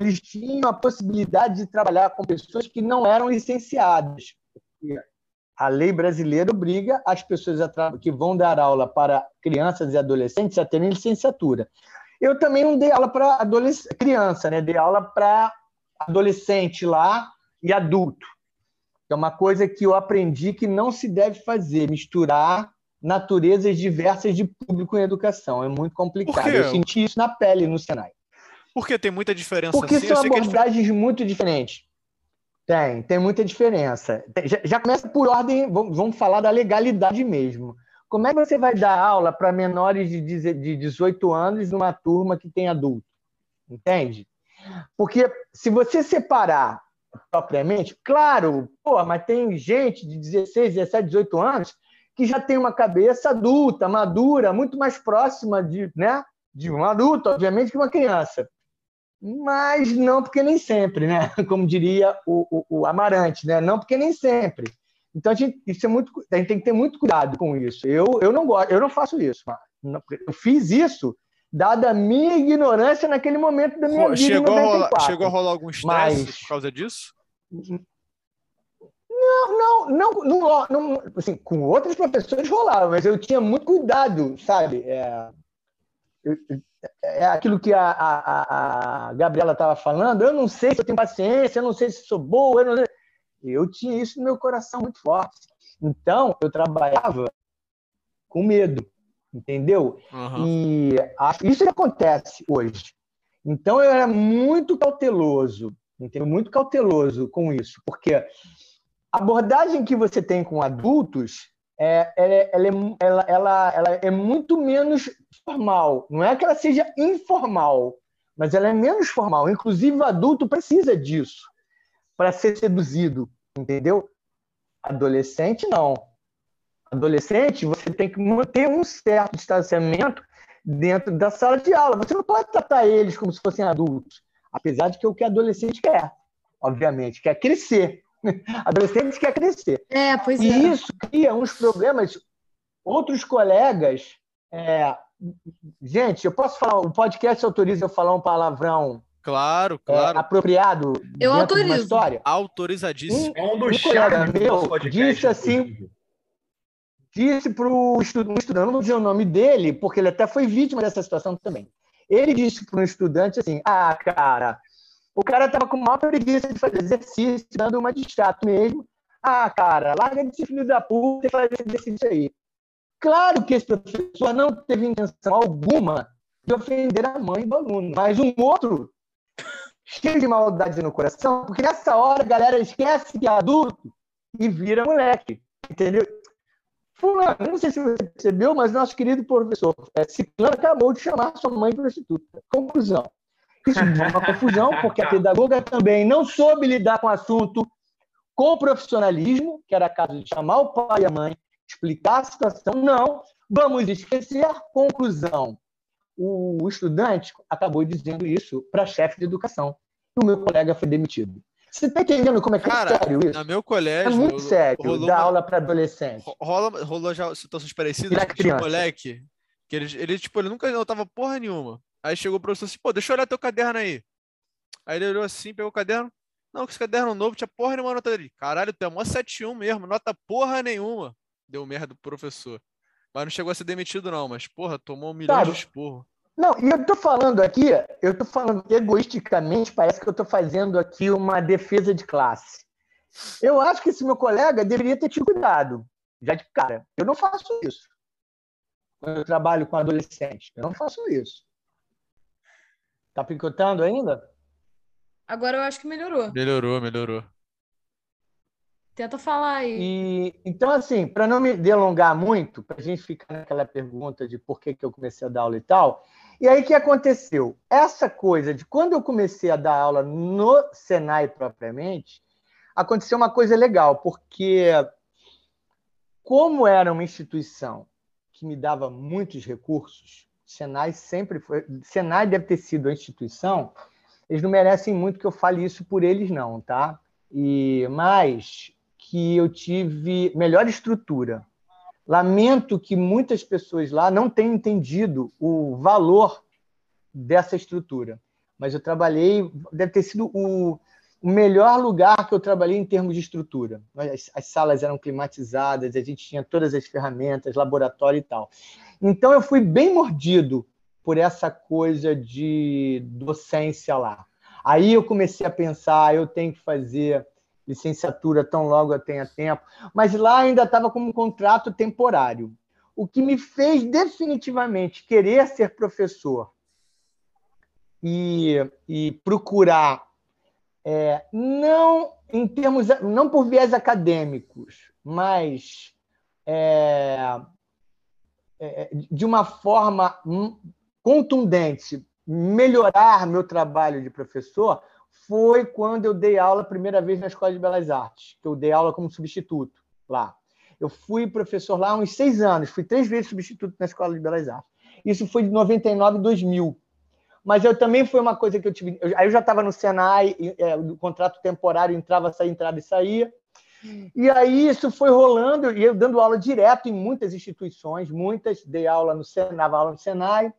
D: eles tinham a possibilidade de trabalhar com pessoas que não eram licenciadas. A lei brasileira obriga as pessoas que vão dar aula para crianças e adolescentes a terem licenciatura. Eu também não dei aula para criança, né? dei aula para adolescente lá e adulto. É uma coisa que eu aprendi que não se deve fazer, misturar naturezas diversas de público em educação. É muito complicado. Eu senti isso na pele no Senai.
A: Porque tem muita diferença.
D: Porque
A: assim,
D: são é abordagens é muito diferentes. Tem, tem muita diferença. Já, já começa por ordem, vamos falar da legalidade mesmo. Como é que você vai dar aula para menores de 18 anos numa turma que tem adulto? Entende? Porque se você separar propriamente, claro, pô, mas tem gente de 16, 17, 18 anos que já tem uma cabeça adulta, madura, muito mais próxima de, né, de um adulto, obviamente, que uma criança. Mas não porque nem sempre, né? Como diria o, o, o Amarante, né? Não porque nem sempre. Então a gente, isso é muito, a gente tem que ter muito cuidado com isso. Eu, eu não gosto, eu não faço isso. Eu fiz isso dada a minha ignorância naquele momento da minha
A: chegou
D: vida.
A: Rolar, chegou a rolar algum estresse Mas... por causa disso?
D: Não, não, não, não, não, assim, com outros professores rolava, mas eu tinha muito cuidado, sabe? É, é aquilo que a, a, a Gabriela estava falando. Eu não sei se eu tenho paciência, eu não sei se sou boa, eu, não... eu tinha isso no meu coração muito forte. Então, eu trabalhava com medo, entendeu? Uhum. E isso acontece hoje. Então, eu era muito cauteloso, entendeu? Muito cauteloso com isso, porque a abordagem que você tem com adultos é, ela, ela, é, ela, ela, ela é muito menos formal. Não é que ela seja informal, mas ela é menos formal. Inclusive, o adulto precisa disso para ser seduzido, entendeu? Adolescente, não. Adolescente, você tem que manter um certo distanciamento dentro da sala de aula. Você não pode tratar eles como se fossem adultos, apesar de que é o que adolescente quer, obviamente, quer crescer. Adolescente quer crescer.
C: É, pois
D: e
C: é.
D: isso cria uns problemas. Outros colegas. É... Gente, eu posso falar, o podcast autoriza eu falar um palavrão
A: Claro, claro.
D: É, apropriado
C: eu autorizo. uma
D: história?
A: Autorizadíssimo.
D: Um, é um um colega meu disse assim, disse para um estudante, não vou dizer o nome dele, porque ele até foi vítima dessa situação também. Ele disse para um estudante assim, ah, cara, o cara tava com maior preguiça de fazer exercício, dando uma de chato mesmo. Ah, cara, larga de ser filho da puta e faz exercício aí. Claro que esse professor não teve intenção alguma de ofender a mãe do aluno, mas um outro cheio de maldade no coração, porque nessa hora a galera esquece que é adulto e vira moleque, entendeu? Fulano, não sei se você percebeu, mas nosso querido professor é, Ciclano acabou de chamar sua mãe prostituta. Conclusão. Isso é uma confusão, porque a pedagoga também não soube lidar com o assunto com profissionalismo, que era caso de chamar o pai e a mãe, explicar a situação. Não, vamos esquecer. Conclusão. O estudante acabou dizendo isso para a chefe de educação. E o meu colega foi demitido. Você está entendendo como é que é Cara, é sério isso?
A: No meu colégio.
D: É muito sério rolou dar uma... aula para adolescente.
A: Rola, rolou já situações parecidas com o moleque. Que ele, ele, tipo, ele nunca notava porra nenhuma. Aí chegou o professor assim, pô, deixa eu olhar teu caderno aí. Aí ele olhou assim, pegou o caderno. Não, que esse caderno novo tinha porra nenhuma nota dele. Caralho, tu é mó 7-1 mesmo, nota porra nenhuma. Deu merda pro professor. Mas não chegou a ser demitido, não, mas, porra, tomou um milhão claro. de esporro.
D: Não, e eu tô falando aqui, eu tô falando egoisticamente, parece que eu tô fazendo aqui uma defesa de classe. Eu acho que esse meu colega deveria ter tido cuidado, já de cara. Eu não faço isso. Quando eu trabalho com adolescente, eu não faço isso. Tá picotando ainda?
C: Agora eu acho que melhorou.
A: Melhorou, melhorou.
C: Tenta falar aí.
D: E, então, assim, para não me delongar muito, para a gente ficar naquela pergunta de por que, que eu comecei a dar aula e tal, e aí o que aconteceu? Essa coisa de quando eu comecei a dar aula no Senai propriamente, aconteceu uma coisa legal, porque como era uma instituição que me dava muitos recursos, Senai sempre foi. Senai deve ter sido a instituição. Eles não merecem muito que eu fale isso por eles, não, tá? E mais que eu tive melhor estrutura. Lamento que muitas pessoas lá não tenham entendido o valor dessa estrutura. Mas eu trabalhei, deve ter sido o, o melhor lugar que eu trabalhei em termos de estrutura. As, as, salas eram climatizadas, a gente tinha todas as ferramentas, laboratório e tal. Então eu fui bem mordido por essa coisa de docência lá. Aí eu comecei a pensar, eu tenho que fazer licenciatura tão logo eu tenha tempo, mas lá ainda estava como um contrato temporário. O que me fez definitivamente querer ser professor e, e procurar é, não em termos não por viés acadêmicos, mas é, é, de uma forma contundente melhorar meu trabalho de professor foi quando eu dei aula a primeira vez na Escola de Belas Artes, que eu dei aula como substituto lá. Eu fui professor lá há uns seis anos, fui três vezes substituto na Escola de Belas Artes. Isso foi de 99 a 2000. Mas eu também foi uma coisa que eu tive. Eu, aí eu já estava no Senai, é, o contrato temporário entrava, saía, entrava e saía. E aí isso foi rolando, e eu dando aula direto em muitas instituições, muitas, dei aula no Senai, aula no Senai,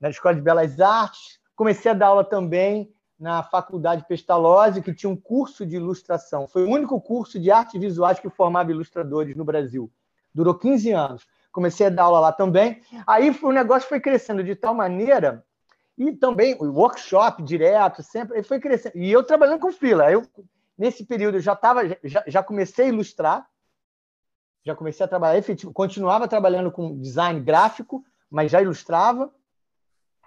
D: na Escola de Belas Artes, comecei a dar aula também na Faculdade Pestalozzi, que tinha um curso de ilustração. Foi o único curso de artes visuais que formava ilustradores no Brasil. Durou 15 anos. Comecei a dar aula lá também. Aí o negócio foi crescendo de tal maneira e também o workshop direto, sempre foi crescendo. E eu trabalhando com fila. Eu nesse período eu já tava já, já comecei a ilustrar. Já comecei a trabalhar efetivo, continuava trabalhando com design gráfico, mas já ilustrava.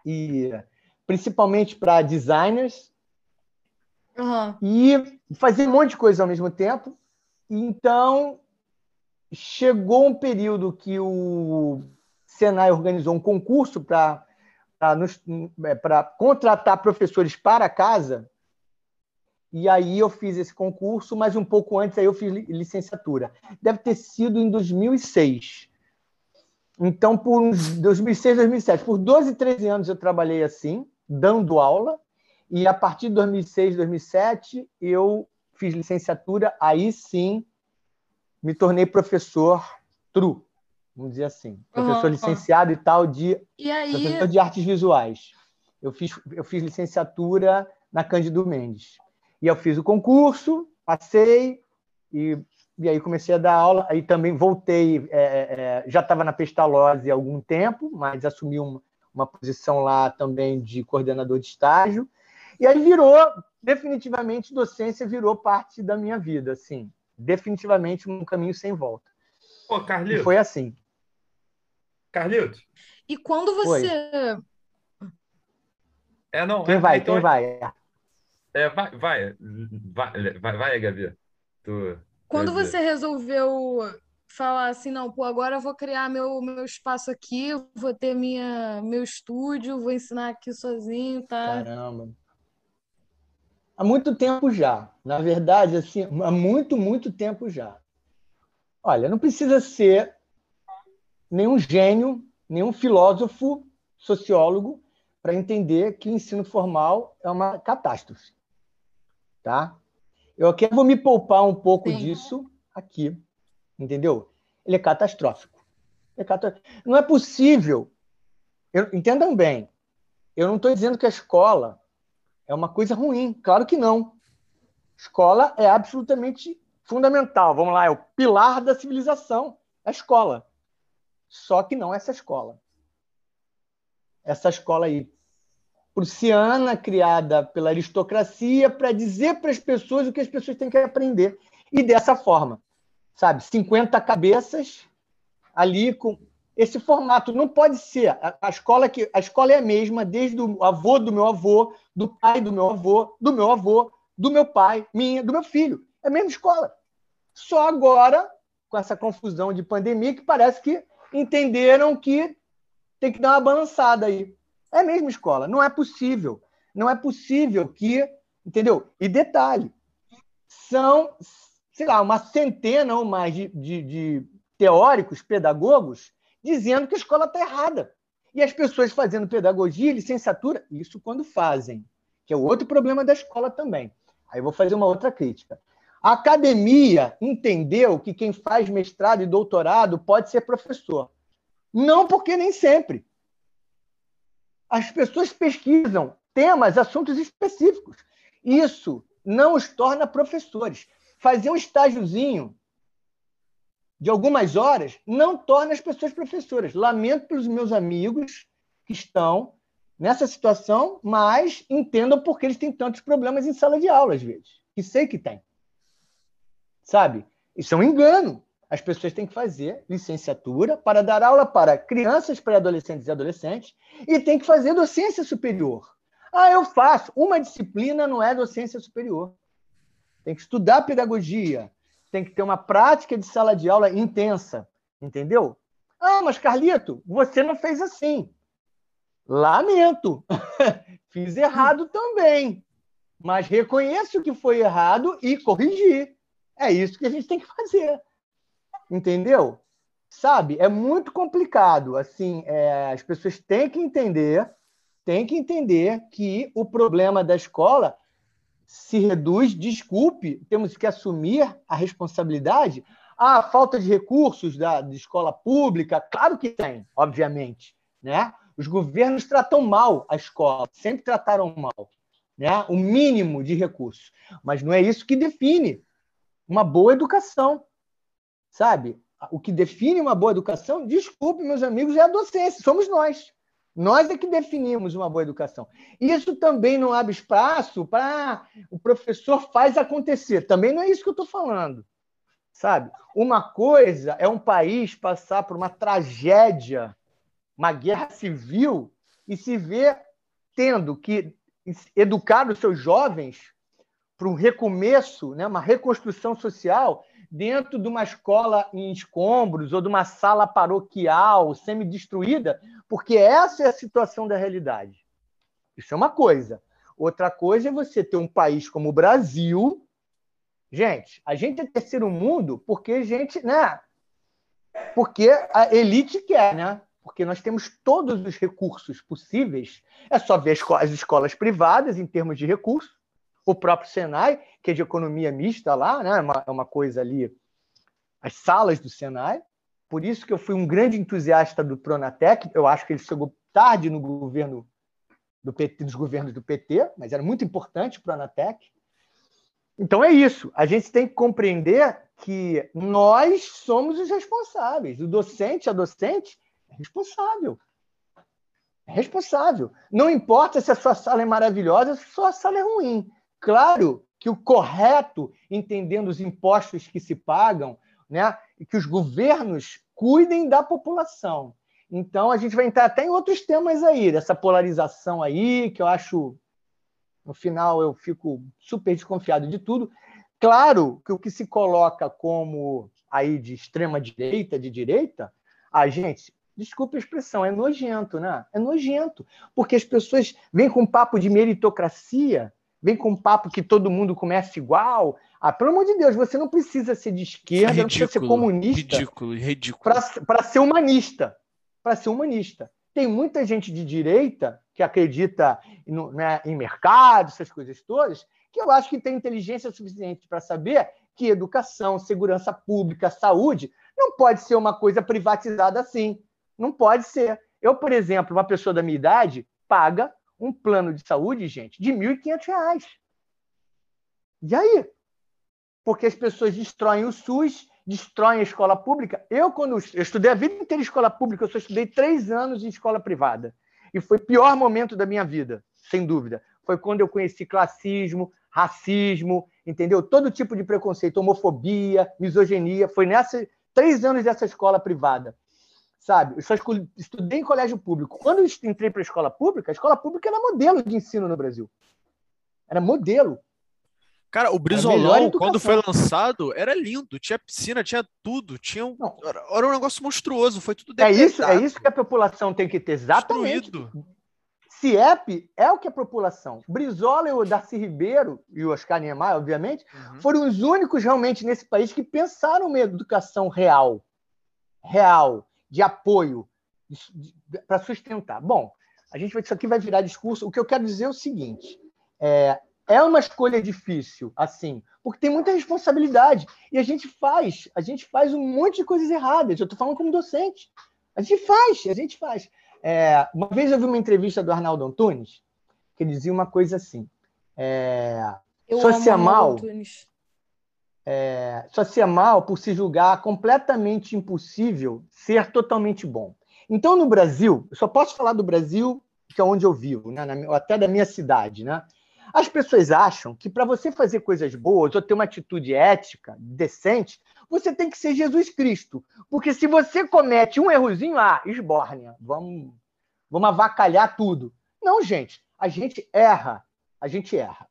D: E principalmente para designers, uhum. e fazer um monte de coisa ao mesmo tempo. Então, chegou um período que o Senai organizou um concurso para para contratar professores para casa. E aí eu fiz esse concurso, mas um pouco antes aí eu fiz licenciatura. Deve ter sido em 2006. Então, por uns 2006, 2007, por 12, 13 anos eu trabalhei assim dando aula, e a partir de 2006, 2007, eu fiz licenciatura, aí sim me tornei professor true, vamos dizer assim, professor uhum, licenciado e tal de
C: e aí...
D: professor de artes visuais. Eu fiz, eu fiz licenciatura na Cândido Mendes. E eu fiz o concurso, passei, e, e aí comecei a dar aula. Aí também voltei, é, é, é já estava na Pestalozzi há algum tempo, mas assumi uma, uma posição lá também de coordenador de estágio. E aí virou, definitivamente, docência virou parte da minha vida, assim. Definitivamente um caminho sem volta.
B: Pô, Carlito.
D: E foi assim.
B: Carlito.
C: E quando você.
B: É, não.
D: Quem
B: é,
D: vai? Então... Quem vai?
B: É, vai, vai, vai, vai, vai, Gabi. Tu,
C: quando você resolveu falar assim, não, pô, agora eu vou criar meu, meu espaço aqui, vou ter minha, meu estúdio, vou ensinar aqui sozinho, tá?
D: Caramba. Há muito tempo já. Na verdade, assim, há muito, muito tempo já. Olha, não precisa ser nenhum gênio, nenhum filósofo, sociólogo, para entender que o ensino formal é uma catástrofe. Tá? Eu aqui vou me poupar um pouco Sim. disso aqui entendeu? Ele é catastrófico. É catastrófico. Não é possível. Eu, entendam bem. Eu não estou dizendo que a escola é uma coisa ruim. Claro que não. Escola é absolutamente fundamental. Vamos lá, é o pilar da civilização. A escola. Só que não essa escola. Essa escola aí, prussiana, criada pela aristocracia, para dizer para as pessoas o que as pessoas têm que aprender. E dessa forma, sabe, 50 cabeças ali com esse formato não pode ser a, escola que a escola é a mesma desde o avô do meu avô, do pai do meu avô, do meu avô, do meu pai, minha, do meu filho. É a mesma escola. Só agora com essa confusão de pandemia que parece que entenderam que tem que dar uma balançada aí. É a mesma escola, não é possível. Não é possível que, entendeu? E detalhe, são sei lá, uma centena ou mais de, de, de teóricos, pedagogos, dizendo que a escola está errada. E as pessoas fazendo pedagogia e licenciatura, isso quando fazem, que é o outro problema da escola também. Aí vou fazer uma outra crítica. A academia entendeu que quem faz mestrado e doutorado pode ser professor. Não porque nem sempre. As pessoas pesquisam temas, assuntos específicos. Isso não os torna professores fazer um estágiozinho de algumas horas não torna as pessoas professoras. Lamento pelos meus amigos que estão nessa situação, mas entendam porque eles têm tantos problemas em sala de aula, às vezes. Que sei que tem. Sabe? Isso é um engano. As pessoas têm que fazer licenciatura para dar aula para crianças, pré-adolescentes e adolescentes e tem que fazer docência superior. Ah, eu faço. Uma disciplina não é docência superior tem que estudar pedagogia, tem que ter uma prática de sala de aula intensa, entendeu? Ah, mas Carlito, você não fez assim. Lamento, fiz errado também, mas reconheço que foi errado e corrigir. É isso que a gente tem que fazer. Entendeu? Sabe? É muito complicado. Assim, é, as pessoas têm que entender, têm que entender que o problema da escola se reduz, desculpe, temos que assumir a responsabilidade. Ah, falta de recursos da, da escola pública, claro que tem, obviamente, né? Os governos tratam mal a escola, sempre trataram mal, né? O mínimo de recursos, mas não é isso que define uma boa educação, sabe? O que define uma boa educação, desculpe, meus amigos, é a docência, somos nós. Nós é que definimos uma boa educação. Isso também não abre espaço para o professor faz acontecer. Também não é isso que eu estou falando. Sabe? Uma coisa é um país passar por uma tragédia, uma guerra civil, e se ver tendo que educar os seus jovens para um recomeço, né, uma reconstrução social dentro de uma escola em escombros ou de uma sala paroquial semi-destruída, porque essa é a situação da realidade. Isso é uma coisa. Outra coisa é você ter um país como o Brasil. Gente, a gente é terceiro mundo porque a gente, né? Porque a elite quer, né? Porque nós temos todos os recursos possíveis. É só ver as escolas privadas em termos de recursos o próprio Senai, que é de economia mista lá, né? é, uma, é uma coisa ali, as salas do Senai. Por isso que eu fui um grande entusiasta do Pronatec. Eu acho que ele chegou tarde no governo do PT, dos governos do PT, mas era muito importante o Pronatec. Então é isso. A gente tem que compreender que nós somos os responsáveis. O docente, a docente, é responsável. É responsável. Não importa se a sua sala é maravilhosa, se a sua sala é ruim. Claro que o correto, entendendo os impostos que se pagam, né, que os governos cuidem da população. Então, a gente vai entrar até em outros temas aí, dessa polarização aí, que eu acho, no final, eu fico super desconfiado de tudo. Claro que o que se coloca como aí de extrema direita, de direita, a gente, desculpe a expressão, é nojento, né? É nojento, porque as pessoas vêm com papo de meritocracia, vem com um papo que todo mundo começa igual. Ah, pelo amor de Deus, você não precisa ser de esquerda, ridículo, não precisa ser comunista.
A: Ridículo, ridículo.
D: Para ser humanista. Para ser humanista. Tem muita gente de direita que acredita no, né, em mercado, essas coisas todas, que eu acho que tem inteligência suficiente para saber que educação, segurança pública, saúde não pode ser uma coisa privatizada assim. Não pode ser. Eu, por exemplo, uma pessoa da minha idade paga um plano de saúde, gente, de R$ 1.500. E aí? Porque as pessoas destroem o SUS, destroem a escola pública. Eu, quando eu estudei a vida inteira em escola pública, eu só estudei três anos em escola privada. E foi o pior momento da minha vida, sem dúvida. Foi quando eu conheci classismo, racismo, entendeu? Todo tipo de preconceito, homofobia, misoginia. Foi nessa três anos dessa escola privada sabe? Eu só estudei em colégio público. Quando eu entrei para a escola pública, a escola pública era modelo de ensino no Brasil. Era modelo.
A: Cara, o Brizolão, quando foi lançado, era lindo. Tinha piscina, tinha tudo. Tinha um... Era um negócio monstruoso. Foi tudo
D: é isso, é isso que a população tem que ter. Exatamente. Destruído. CIEP é o que a população. Brizola e o Darcy Ribeiro, e o Oscar Niemeyer, obviamente, uhum. foram os únicos realmente nesse país que pensaram uma educação real. Real de apoio para sustentar. Bom, a gente vai, isso aqui vai virar discurso. O que eu quero dizer é o seguinte: é, é uma escolha difícil, assim, porque tem muita responsabilidade e a gente faz, a gente faz um monte de coisas erradas. Eu estou falando como docente. A gente faz, a gente faz. É, uma vez eu vi uma entrevista do Arnaldo Antunes que ele dizia uma coisa assim: é,
C: eu social
D: é, só se é mal por se julgar completamente impossível ser totalmente bom. Então, no Brasil, eu só posso falar do Brasil, que é onde eu vivo, né, na, até da minha cidade, né? As pessoas acham que para você fazer coisas boas ou ter uma atitude ética, decente, você tem que ser Jesus Cristo. Porque se você comete um errozinho, ah, esbórnia, vamos, vamos avacalhar tudo. Não, gente, a gente erra, a gente erra.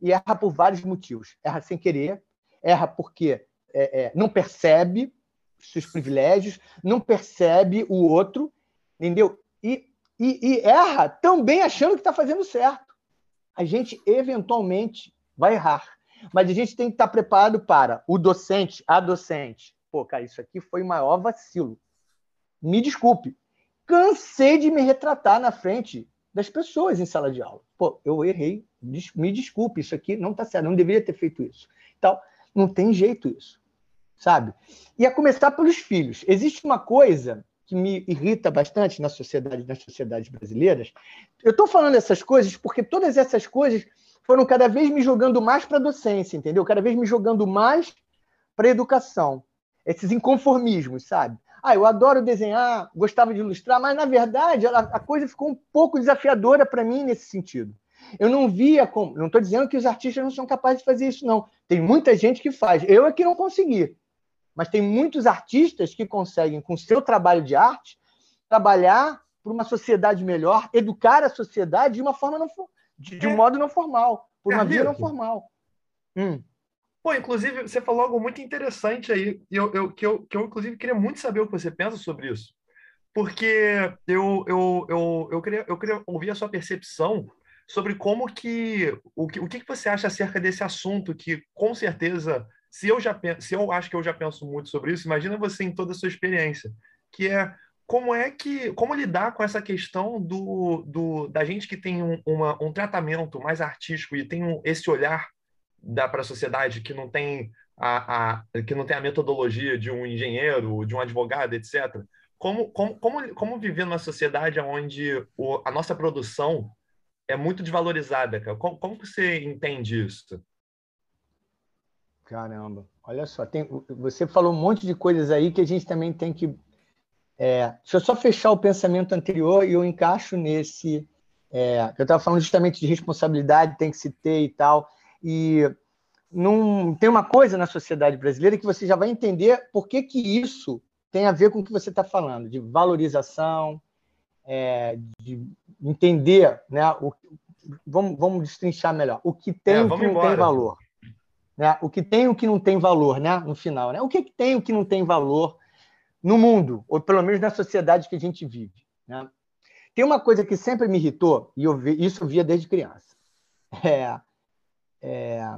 D: E erra por vários motivos. Erra sem querer, erra porque é, é, não percebe seus privilégios, não percebe o outro, entendeu? E, e, e erra também achando que está fazendo certo. A gente eventualmente vai errar, mas a gente tem que estar preparado para o docente, a docente, pô, cara, isso aqui foi o maior vacilo. Me desculpe. Cansei de me retratar na frente das pessoas em sala de aula. Pô, eu errei, me desculpe, isso aqui não está certo, não deveria ter feito isso. Então, não tem jeito isso, sabe? E a começar pelos filhos. Existe uma coisa que me irrita bastante na sociedade, nas sociedades brasileiras. Eu estou falando essas coisas porque todas essas coisas foram cada vez me jogando mais para a docência, entendeu? Cada vez me jogando mais para a educação. Esses inconformismos, sabe? Ah, eu adoro desenhar, gostava de ilustrar, mas na verdade a, coisa ficou um pouco desafiadora para mim nesse sentido. Eu não via como. Não estou dizendo que os artistas não são capazes de fazer isso, não. Tem muita gente que faz. Eu é que não consegui. Mas tem muitos artistas que conseguem, com seu trabalho de arte, trabalhar para uma sociedade melhor, educar a sociedade de uma forma não, de, de um é. modo não formal, por uma via não formal.
B: Hum. Pô, inclusive, você falou algo muito interessante aí, eu, eu, que, eu, que eu, inclusive, queria muito saber o que você pensa sobre isso. Porque eu, eu, eu, eu, queria, eu queria ouvir a sua percepção sobre como que o, que. o que você acha acerca desse assunto, que com certeza, se eu já se eu acho que eu já penso muito sobre isso, imagina você em toda a sua experiência, que é como é que como lidar com essa questão do, do da gente que tem um, uma, um tratamento mais artístico e tem um, esse olhar dá para a sociedade que não tem a, a, que não tem a metodologia de um engenheiro, de um advogado, etc. Como, como, como, como viver numa sociedade onde o, a nossa produção é muito desvalorizada, cara? Como, como você entende isso?
D: Caramba, olha só, tem, você falou um monte de coisas aí que a gente também tem que. É, deixa eu só fechar o pensamento anterior e eu encaixo nesse. É, eu estava falando justamente de responsabilidade, tem que se ter e tal. E num, tem uma coisa na sociedade brasileira que você já vai entender por que, que isso tem a ver com o que você está falando, de valorização, é, de entender, né? O, vamos, vamos destrinchar melhor. O que tem e é, o que não embora. tem valor. Né? O que tem e o que não tem valor, né? No final, né? O que, que tem e o que não tem valor no mundo, ou pelo menos na sociedade que a gente vive. Né? Tem uma coisa que sempre me irritou, e eu vi, isso eu via desde criança. É, é,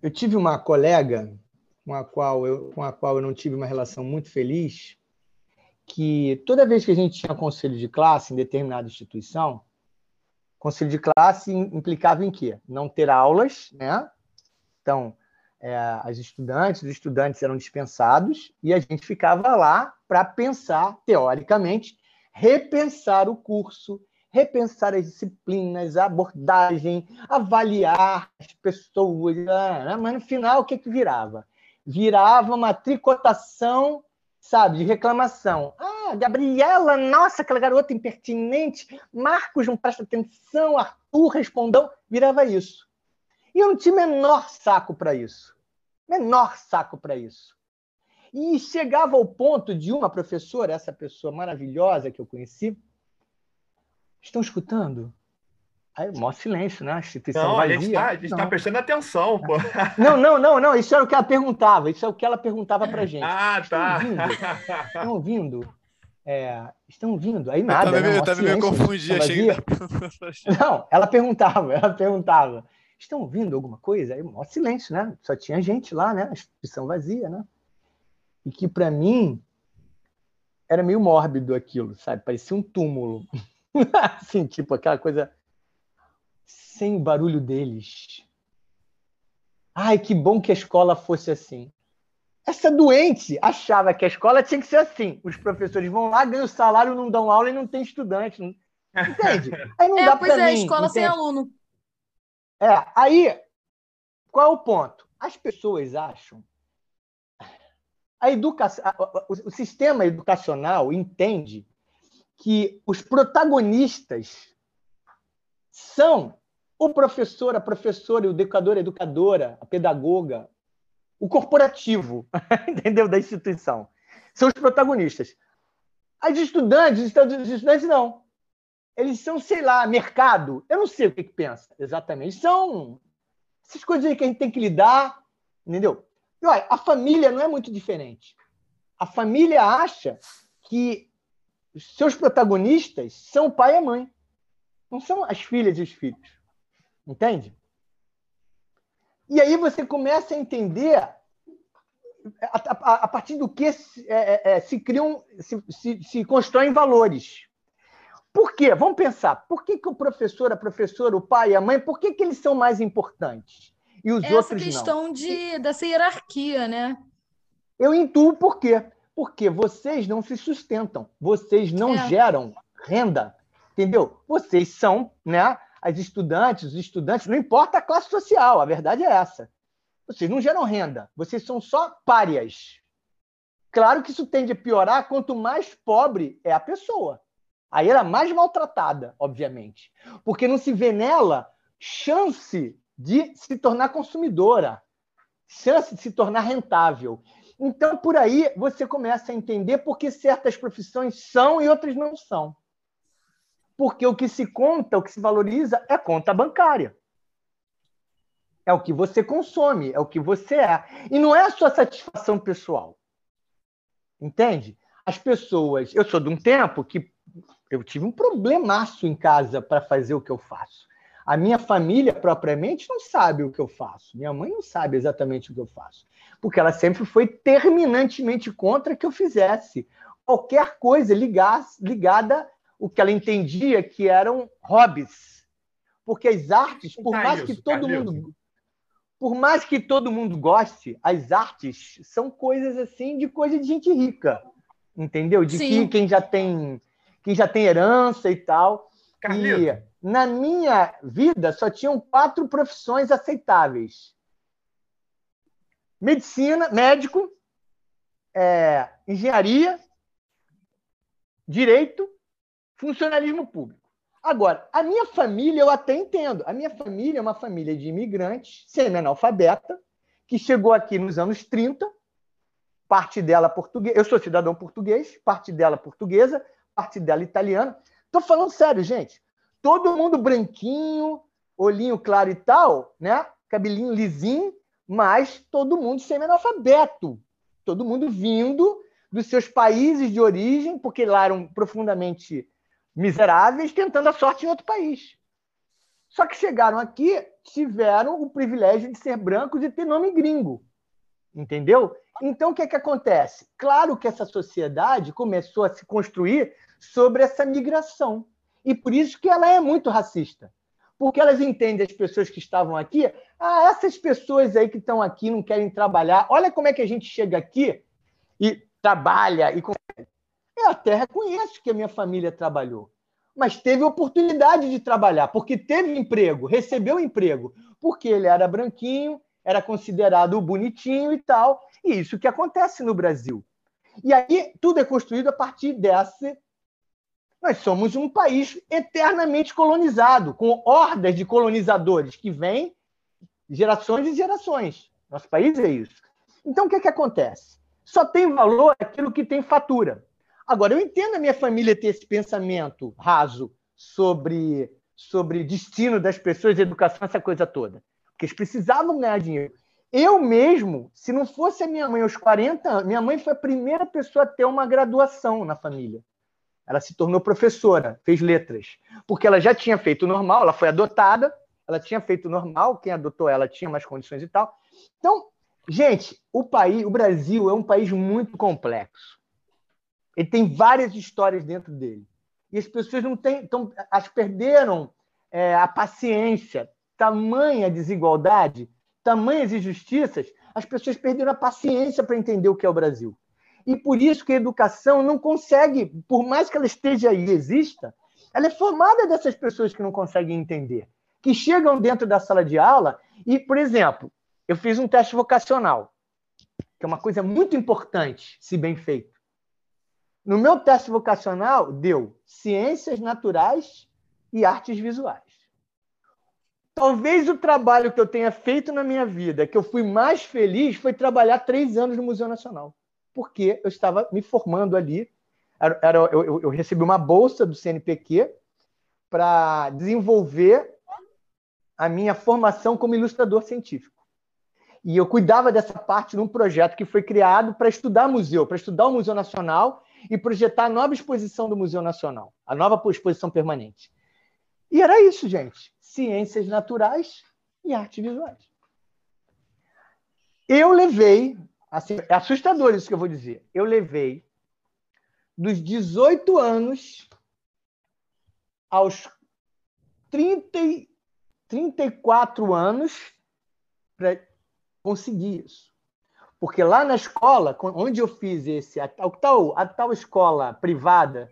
D: eu tive uma colega com a, qual eu, com a qual eu não tive uma relação muito feliz, que toda vez que a gente tinha conselho de classe em determinada instituição, conselho de classe implicava em quê? Não ter aulas, né? Então, é, as estudantes, os estudantes eram dispensados e a gente ficava lá para pensar, teoricamente, repensar o curso, repensar as disciplinas, a abordagem, avaliar as pessoas. Né? Mas no final, o que, que virava? Virava uma tricotação, sabe, de reclamação. Ah, Gabriela, nossa, aquela garota impertinente. Marcos não presta atenção, Arthur respondeu. Virava isso. E eu não tinha menor saco para isso. Menor saco para isso. E chegava ao ponto de uma professora, essa pessoa maravilhosa que eu conheci, Estão escutando? Aí, maior silêncio, né? A instituição
B: não, vazia. a gente está tá, tá prestando atenção, pô.
D: Não, não, não, não. Isso era o que ela perguntava. Isso é o que ela perguntava pra gente.
B: Ah, tá.
D: Estão ouvindo? É, estão ouvindo? Aí nada.
A: Eu também,
D: né?
A: eu também me confundi, achei que...
D: Não, ela perguntava, ela perguntava. Estão ouvindo alguma coisa? Aí, maior silêncio, né? Só tinha gente lá, né? A instituição vazia, né? E que, para mim, era meio mórbido aquilo, sabe? Parecia um túmulo. assim, tipo, aquela coisa sem o barulho deles. Ai, que bom que a escola fosse assim. Essa doente achava que a escola tinha que ser assim. Os professores vão lá, ganham salário, não dão aula e não tem estudante. Entende?
C: Aí não é, dá pois é, mim, escola entende? sem aluno.
D: É, aí, qual é o ponto? As pessoas acham. A educação, o sistema educacional entende que os protagonistas são o professor, a professora, o educador, a educadora, a pedagoga, o corporativo, entendeu? Da instituição. São os protagonistas. As estudantes, os estudantes não. Eles são, sei lá, mercado. Eu não sei o que, que pensa exatamente. São essas coisas aí que a gente tem que lidar, entendeu? E olha, a família não é muito diferente. A família acha que os seus protagonistas são o pai e a mãe. Não são as filhas e os filhos. Entende? E aí você começa a entender a, a, a partir do que se, é, é, é, se criam, se, se, se, constroem valores. Por quê? Vamos pensar. Por que, que o professor, a professora, o pai e a mãe, por que, que eles são mais importantes? E os
C: Essa
D: outros
C: questão
D: não?
C: De, dessa hierarquia, né?
D: Eu intuo por quê? Porque vocês não se sustentam, vocês não é. geram renda, entendeu? Vocês são, né, as estudantes, os estudantes, não importa a classe social, a verdade é essa. Vocês não geram renda, vocês são só párias. Claro que isso tende a piorar quanto mais pobre é a pessoa. Aí ela é mais maltratada, obviamente, porque não se vê nela chance de se tornar consumidora, chance de se tornar rentável. Então, por aí, você começa a entender por que certas profissões são e outras não são. Porque o que se conta, o que se valoriza é conta bancária. É o que você consome, é o que você é. E não é a sua satisfação pessoal. Entende? As pessoas. Eu sou de um tempo que eu tive um problemaço em casa para fazer o que eu faço. A minha família, propriamente, não sabe o que eu faço. Minha mãe não sabe exatamente o que eu faço. Porque ela sempre foi terminantemente contra que eu fizesse qualquer coisa ligada o que ela entendia que eram hobbies. Porque as artes, por mais que todo mundo por mais que todo mundo goste, as artes são coisas assim de coisa de gente rica, entendeu? De que quem já tem quem já tem herança e tal. Carlito. E na minha vida só tinham quatro profissões aceitáveis: medicina, médico, é, engenharia, direito, funcionalismo público. Agora, a minha família eu até entendo. A minha família é uma família de imigrantes, semi-analfabeta, que chegou aqui nos anos 30, parte dela portuguesa. Eu sou cidadão português, parte dela portuguesa, parte dela italiana. Estou falando sério, gente. Todo mundo branquinho, olhinho claro e tal, né? Cabelinho lisinho, mas todo mundo semi-analfabeto. Todo mundo vindo dos seus países de origem, porque lá eram profundamente miseráveis tentando a sorte em outro país. Só que chegaram aqui, tiveram o privilégio de ser brancos e ter nome gringo. Entendeu? Então, o que, é que acontece? Claro que essa sociedade começou a se construir sobre essa migração. E por isso que ela é muito racista. Porque elas entendem as pessoas que estavam aqui, ah, essas pessoas aí que estão aqui não querem trabalhar. Olha como é que a gente chega aqui e trabalha e eu até reconheço que a minha família trabalhou, mas teve oportunidade de trabalhar, porque teve emprego, recebeu emprego, porque ele era branquinho, era considerado bonitinho e tal. E isso que acontece no Brasil. E aí tudo é construído a partir dessa. Nós somos um país eternamente colonizado, com hordas de colonizadores que vêm gerações e gerações. Nosso país é isso. Então, o que, é que acontece? Só tem valor aquilo que tem fatura. Agora, eu entendo a minha família ter esse pensamento raso sobre, sobre destino das pessoas, educação, essa coisa toda. Porque eles precisavam ganhar dinheiro. Eu mesmo, se não fosse a minha mãe aos 40 anos, minha mãe foi a primeira pessoa a ter uma graduação na família. Ela se tornou professora, fez letras. Porque ela já tinha feito normal, ela foi adotada, ela tinha feito normal, quem adotou ela tinha mais condições e tal. Então, gente, o país, o Brasil é um país muito complexo. Ele tem várias histórias dentro dele. E as pessoas não têm, tão, as perderam é, a paciência, tamanha desigualdade, tamanhas injustiças, as pessoas perderam a paciência para entender o que é o Brasil. E por isso que a educação não consegue, por mais que ela esteja aí, exista, ela é formada dessas pessoas que não conseguem entender, que chegam dentro da sala de aula e, por exemplo, eu fiz um teste vocacional, que é uma coisa muito importante, se bem feito. No meu teste vocacional, deu ciências naturais e artes visuais. Talvez o trabalho que eu tenha feito na minha vida, que eu fui mais feliz, foi trabalhar três anos no Museu Nacional. Porque eu estava me formando ali. Era, eu, eu recebi uma bolsa do CNPq para desenvolver a minha formação como ilustrador científico. E eu cuidava dessa parte num projeto que foi criado para estudar museu, para estudar o Museu Nacional e projetar a nova exposição do Museu Nacional, a nova exposição permanente. E era isso, gente. Ciências naturais e artes visuais. Eu levei Assim, é assustador isso que eu vou dizer. Eu levei dos 18 anos aos 30, 34 anos para conseguir isso. Porque lá na escola, onde eu fiz esse, a tal, a tal escola privada,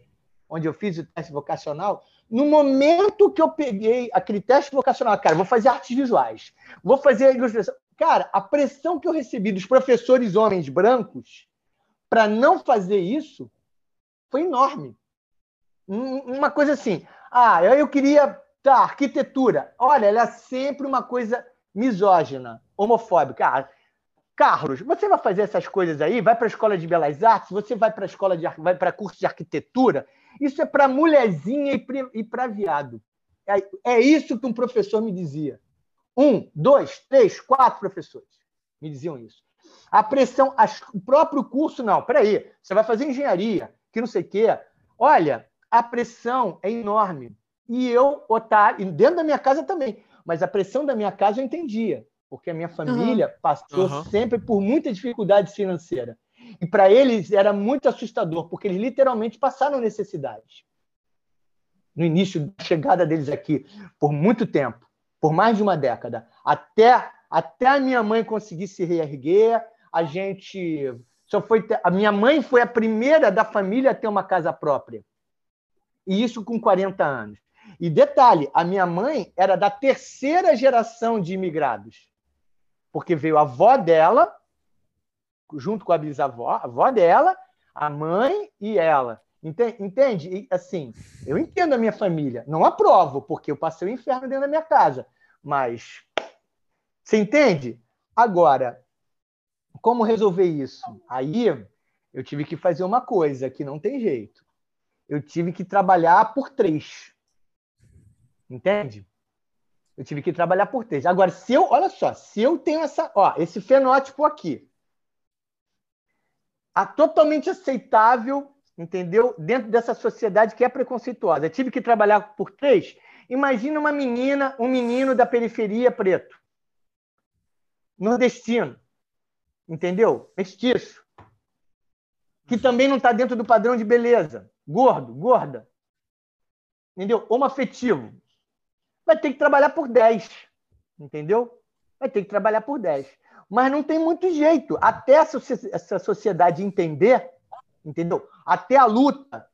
D: onde eu fiz o teste vocacional, no momento que eu peguei aquele teste vocacional, cara, vou fazer artes visuais, vou fazer ilustração. Cara, a pressão que eu recebi dos professores homens brancos para não fazer isso foi enorme. Uma coisa assim, ah, eu queria, tá, arquitetura. Olha, ela é sempre uma coisa misógina, homofóbica. Ah, Carlos, você vai fazer essas coisas aí? Vai para a escola de belas artes? Você vai para a escola de vai para curso de arquitetura? Isso é para mulherzinha e para viado. É, é isso que um professor me dizia. Um, dois, três, quatro professores me diziam isso. A pressão, o próprio curso, não, peraí, você vai fazer engenharia, que não sei o quê. Olha, a pressão é enorme. E eu, otário, dentro da minha casa também, mas a pressão da minha casa eu entendia, porque a minha família uhum. passou uhum. sempre por muita dificuldade financeira. E para eles era muito assustador, porque eles literalmente passaram necessidade. No início da chegada deles aqui, por muito tempo, por mais de uma década, até, até a minha mãe conseguir se reerguer, a gente só foi ter... a minha mãe foi a primeira da família a ter uma casa própria. E isso com 40 anos. E detalhe, a minha mãe era da terceira geração de imigrados. Porque veio a avó dela, junto com a bisavó, a avó dela, a mãe e ela. Entende? E, assim, eu entendo a minha família. Não aprovo, porque eu passei o inferno dentro da minha casa. Mas, você entende? Agora, como resolver isso? Aí eu tive que fazer uma coisa que não tem jeito. Eu tive que trabalhar por três. Entende? Eu tive que trabalhar por três. Agora, se eu, olha só, se eu tenho essa, ó, esse fenótipo aqui, a totalmente aceitável, entendeu? Dentro dessa sociedade que é preconceituosa. Eu tive que trabalhar por três. Imagina uma menina, um menino da periferia preto, nordestino, entendeu? Mestiço, que também não está dentro do padrão de beleza, gordo, gorda, entendeu? Homoafetivo. Vai ter que trabalhar por 10, entendeu? Vai ter que trabalhar por 10 mas não tem muito jeito. Até essa sociedade entender, entendeu? Até a luta,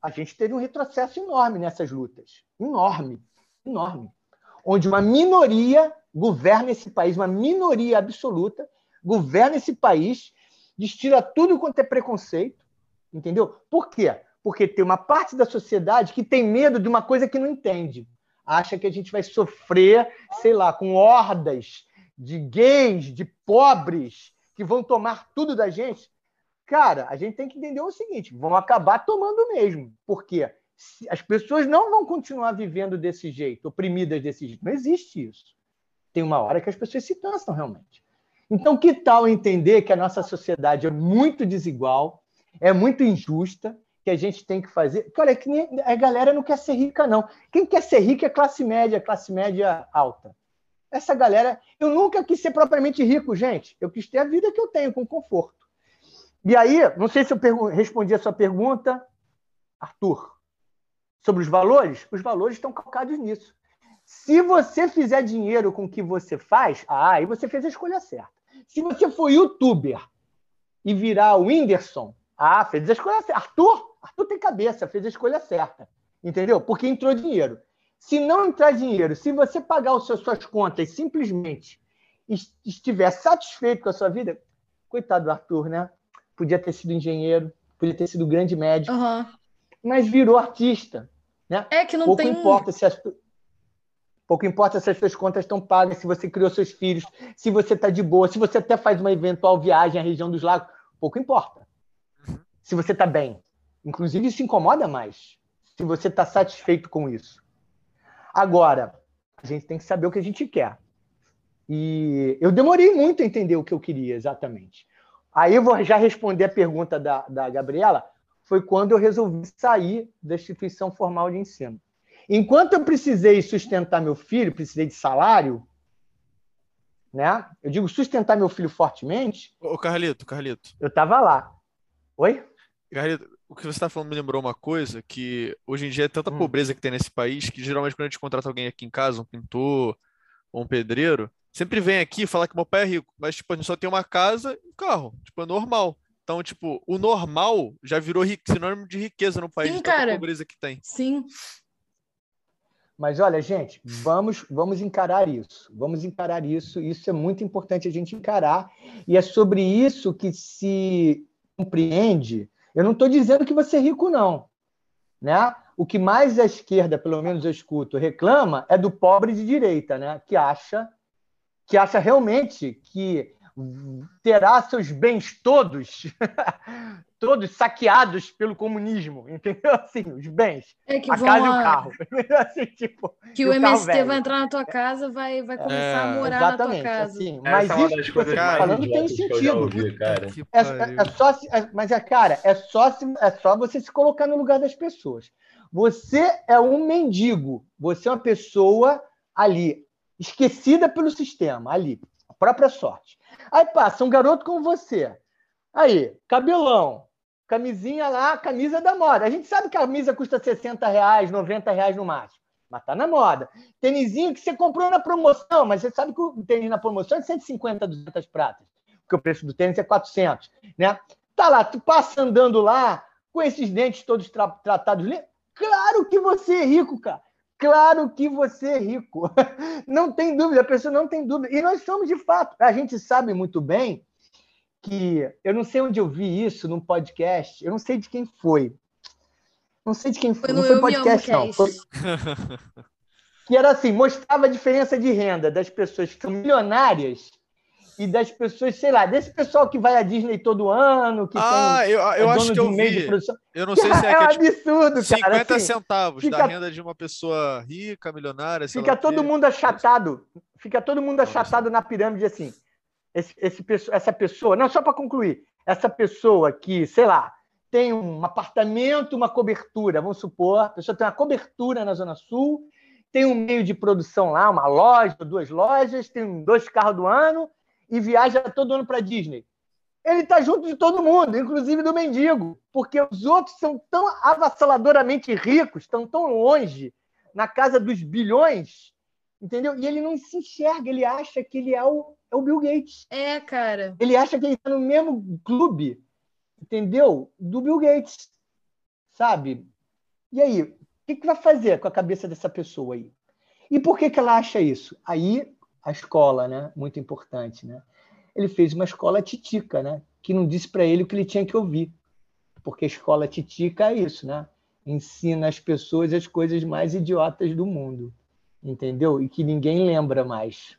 D: a gente teve um retrocesso enorme nessas lutas. Enorme, enorme. Onde uma minoria governa esse país, uma minoria absoluta governa esse país, destila tudo quanto é preconceito, entendeu? Por quê? Porque tem uma parte da sociedade que tem medo de uma coisa que não entende. Acha que a gente vai sofrer, sei lá, com hordas de gays, de pobres, que vão tomar tudo da gente, cara, a gente tem que entender o seguinte: vão acabar tomando mesmo. Porque as pessoas não vão continuar vivendo desse jeito, oprimidas desse jeito. Não existe isso. Tem uma hora que as pessoas se cansam realmente. Então, que tal entender que a nossa sociedade é muito desigual, é muito injusta, que a gente tem que fazer. Porque, olha, que a galera não quer ser rica, não. Quem quer ser rico é classe média, classe média alta. Essa galera. Eu nunca quis ser propriamente rico, gente. Eu quis ter a vida que eu tenho, com conforto. E aí, não sei se eu respondi a sua pergunta, Arthur, sobre os valores. Os valores estão calcados nisso. Se você fizer dinheiro com o que você faz, ah, aí você fez a escolha certa. Se você for youtuber e virar o Whindersson, ah, fez a escolha certa. Arthur, Arthur tem cabeça, fez a escolha certa. Entendeu? Porque entrou dinheiro. Se não entrar dinheiro, se você pagar os seus, suas contas simplesmente estiver satisfeito com a sua vida, coitado do Arthur, né? Podia ter sido engenheiro, podia ter sido grande médico, uhum. mas virou artista, né?
C: É que não
D: Pouco
C: tem...
D: importa se as Pouco importa se as suas contas estão pagas, se você criou seus filhos, se você está de boa, se você até faz uma eventual viagem à região dos lagos, pouco importa. Uhum. Se você está bem. Inclusive, isso incomoda mais. Se você está satisfeito com isso. Agora, a gente tem que saber o que a gente quer. E eu demorei muito a entender o que eu queria exatamente. Aí eu vou já responder a pergunta da, da Gabriela. Foi quando eu resolvi sair da instituição formal de ensino. Enquanto eu precisei sustentar meu filho, precisei de salário, né? Eu digo sustentar meu filho fortemente.
A: Ô, Carlito, Carlito.
D: Eu estava lá. Oi?
A: Carlito, o que você está falando me lembrou uma coisa que hoje em dia é tanta hum. pobreza que tem nesse país que geralmente quando a gente contrata alguém aqui em casa, um pintor ou um pedreiro, sempre vem aqui falar que meu pai é rico, mas tipo, a gente só tem uma casa e um carro, tipo, é normal. Então, tipo, o normal já virou sinônimo de riqueza no país, Sim, de tanta pobreza que tem.
C: Sim.
D: Mas olha, gente, vamos, vamos encarar isso. Vamos encarar isso. Isso é muito importante a gente encarar. E é sobre isso que se compreende. Eu não estou dizendo que você é rico, não. Né? O que mais a esquerda, pelo menos eu escuto, reclama é do pobre de direita, né? que acha que acha realmente que terá seus bens todos, todos saqueados pelo comunismo, entendeu? Assim, os bens,
C: é
D: a casa a... e o carro.
C: assim, tipo, que o, MST vai entrar na tua casa, vai, vai começar é, a morar na tua casa. Assim,
D: mas
B: é
D: isso que você está falando tem sentido. Ouvi, cara. É, é, é, só, é, mas é, cara, é só, é só você se colocar no lugar das pessoas. Você é um mendigo, você é uma pessoa ali, esquecida pelo sistema, ali, a própria sorte. Aí passa um garoto como você. Aí, cabelão, camisinha lá, camisa da moda. A gente sabe que a camisa custa 60 reais, 90 reais no máximo. Mas tá na moda. Tênisinho que você comprou na promoção, mas você sabe que o tênis na promoção é 150, 200 pratas. Porque o preço do tênis é 400, né? Tá lá, tu passa andando lá, com esses dentes todos tra tratados. Claro que você é rico, cara. Claro que você é rico. Não tem dúvida, a pessoa não tem dúvida. E nós somos de fato. A gente sabe muito bem que eu não sei onde eu vi isso num podcast, eu não sei de quem foi. Não sei de quem foi, foi não foi podcast, não. Foi... que era assim, mostrava a diferença de renda das pessoas que são milionárias e das pessoas, sei lá, desse pessoal que vai à Disney todo ano, que
A: ah, tem, eu, eu é acho que eu vi. Eu não sei se é,
D: é
A: um
D: é, tipo, absurdo,
A: 50 cara, assim, centavos fica, da renda de uma pessoa rica, milionária.
D: Fica todo mundo achatado, fica todo mundo achatado na pirâmide assim. Esse, esse, essa pessoa, não só para concluir, essa pessoa que, sei lá, tem um apartamento, uma cobertura, vamos supor, a pessoa tem uma cobertura na Zona Sul, tem um meio de produção lá, uma loja, duas lojas, tem dois carros do ano e viaja todo ano para Disney. Ele está junto de todo mundo, inclusive do mendigo, porque os outros são tão avassaladoramente ricos, estão tão longe, na casa dos bilhões, entendeu? E ele não se enxerga, ele acha que ele é o, é o Bill Gates.
C: É, cara.
D: Ele acha que ele está no mesmo clube, entendeu? Do Bill Gates, sabe? E aí, o que, que vai fazer com a cabeça dessa pessoa aí? E por que, que ela acha isso? Aí a escola, né? Muito importante, né? Ele fez uma escola titica, né? Que não disse para ele o que ele tinha que ouvir, porque a escola titica é isso, né? Ensina as pessoas as coisas mais idiotas do mundo, entendeu? E que ninguém lembra mais.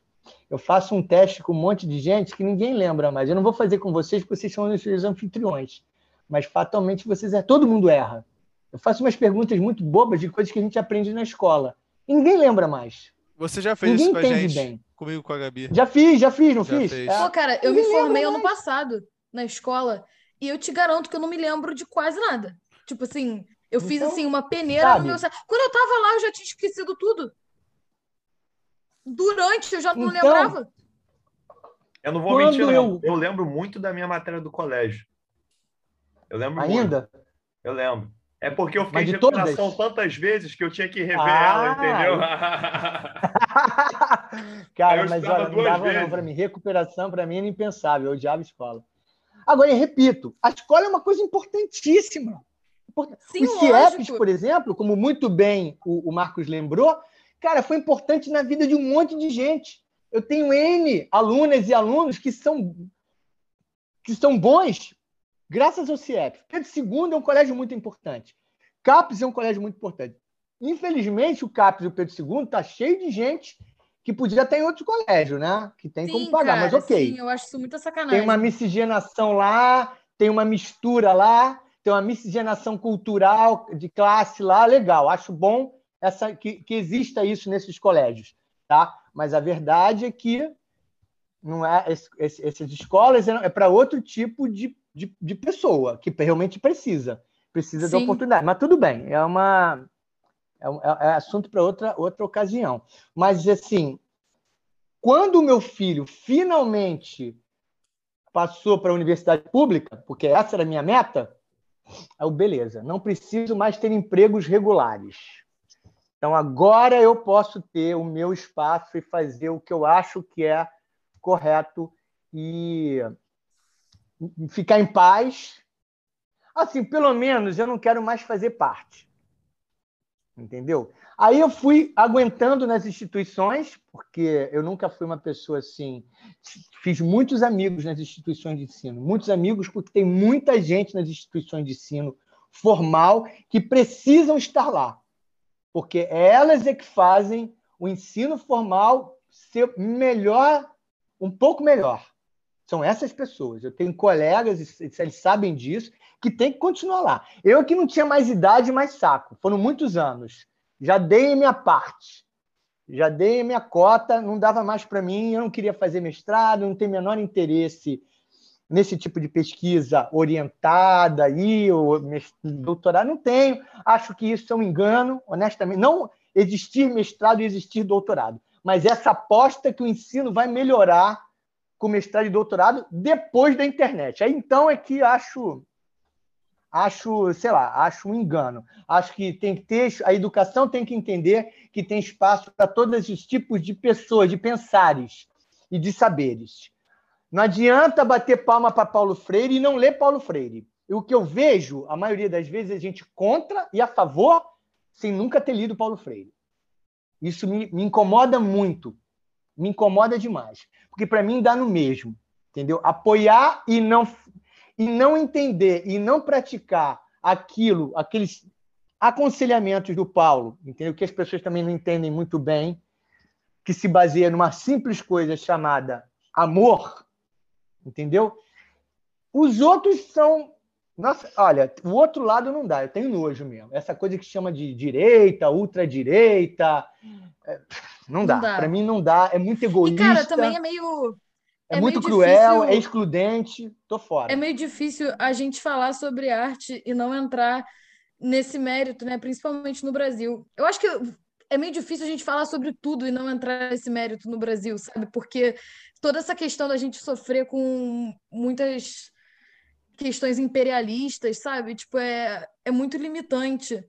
D: Eu faço um teste com um monte de gente que ninguém lembra mais. Eu não vou fazer com vocês porque vocês são os anfitriões, mas fatalmente vocês é todo mundo erra. Eu faço umas perguntas muito bobas de coisas que a gente aprende na escola e ninguém lembra mais.
A: Você já fez ninguém isso com a gente? Bem. Comigo com a Gabi.
D: Já fiz, já fiz, não já fiz?
C: Fez. Pô, cara, eu me formei ano passado na escola e eu te garanto que eu não me lembro de quase nada. Tipo assim, eu fiz então, assim uma peneira sabe. no meu Quando eu tava lá, eu já tinha esquecido tudo. Durante, eu já não então, lembrava.
B: Eu não vou mentir, eu... não. Eu lembro muito da minha matéria do colégio. Eu lembro
D: Ainda?
B: Muito. Eu lembro. É porque eu fiquei de recuperação tantas vezes que eu tinha que rever ah, ela, entendeu?
D: Cara, mas olha, não dava vezes. não para mim. Recuperação para mim era impensável. Eu odiava escola. Agora, eu repito, a escola é uma coisa importantíssima. Sim, Os CIEPs, por exemplo, como muito bem o, o Marcos lembrou, cara, foi importante na vida de um monte de gente. Eu tenho N alunas e alunos que são, que são bons graças ao CIEP. Pedro II é um colégio muito importante. CAPES é um colégio muito importante. Infelizmente, o CAPES e o Pedro II está cheio de gente que podia estar em outro colégio, né? Que tem sim, como pagar, cara, mas ok.
C: Sim, eu acho isso muita sacanagem.
D: Tem uma miscigenação lá, tem uma mistura lá, tem uma miscigenação cultural de classe lá, legal. Acho bom essa que, que exista isso nesses colégios, tá? Mas a verdade é que não é esse, essas escolas é, para outro tipo de de, de pessoa que realmente precisa, precisa Sim. da oportunidade. Mas tudo bem, é uma é, é, é assunto para outra outra ocasião. Mas assim, Quando o meu filho finalmente passou para a universidade pública, porque essa era a minha meta, eu, beleza, não preciso mais ter empregos regulares. Então agora eu posso ter o meu espaço e fazer o que eu acho que é correto e ficar em paz. Assim, pelo menos eu não quero mais fazer parte. Entendeu? Aí eu fui aguentando nas instituições, porque eu nunca fui uma pessoa assim. Fiz muitos amigos nas instituições de ensino, muitos amigos, porque tem muita gente nas instituições de ensino formal que precisam estar lá, porque elas é que fazem o ensino formal ser melhor, um pouco melhor. São essas pessoas. Eu tenho colegas, eles sabem disso, que tem que continuar lá. Eu que não tinha mais idade, mais saco. Foram muitos anos. Já dei a minha parte. Já dei a minha cota, não dava mais para mim, eu não queria fazer mestrado, não tenho menor interesse nesse tipo de pesquisa orientada aí, ou doutorado, não tenho. Acho que isso é um engano, honestamente. Não existir mestrado e existir doutorado, mas essa aposta que o ensino vai melhorar com mestrado e doutorado depois da internet. Aí então é que acho acho, sei lá, acho um engano. Acho que tem que ter, a educação tem que entender que tem espaço para todos os tipos de pessoas, de pensares e de saberes. Não adianta bater palma para Paulo Freire e não ler Paulo Freire. E o que eu vejo, a maioria das vezes, é gente contra e a favor, sem nunca ter lido Paulo Freire. Isso me, me incomoda muito. Me incomoda demais. Porque para mim dá no mesmo. Entendeu? Apoiar e não e não entender e não praticar aquilo, aqueles aconselhamentos do Paulo, entendeu? Que as pessoas também não entendem muito bem, que se baseia numa simples coisa chamada amor, entendeu? Os outros são nossa, olha, o outro lado não dá, eu tenho nojo mesmo. Essa coisa que chama de direita, ultradireita, é, não dá. dá. Para mim não dá, é muito egoísta. E, cara,
C: também é meio
D: é, é muito cruel, difícil... é excludente, tô fora.
C: É meio difícil a gente falar sobre arte e não entrar nesse mérito, né? Principalmente no Brasil. Eu acho que é meio difícil a gente falar sobre tudo e não entrar nesse mérito no Brasil, sabe? Porque toda essa questão da gente sofrer com muitas questões imperialistas, sabe? Tipo, é, é muito limitante.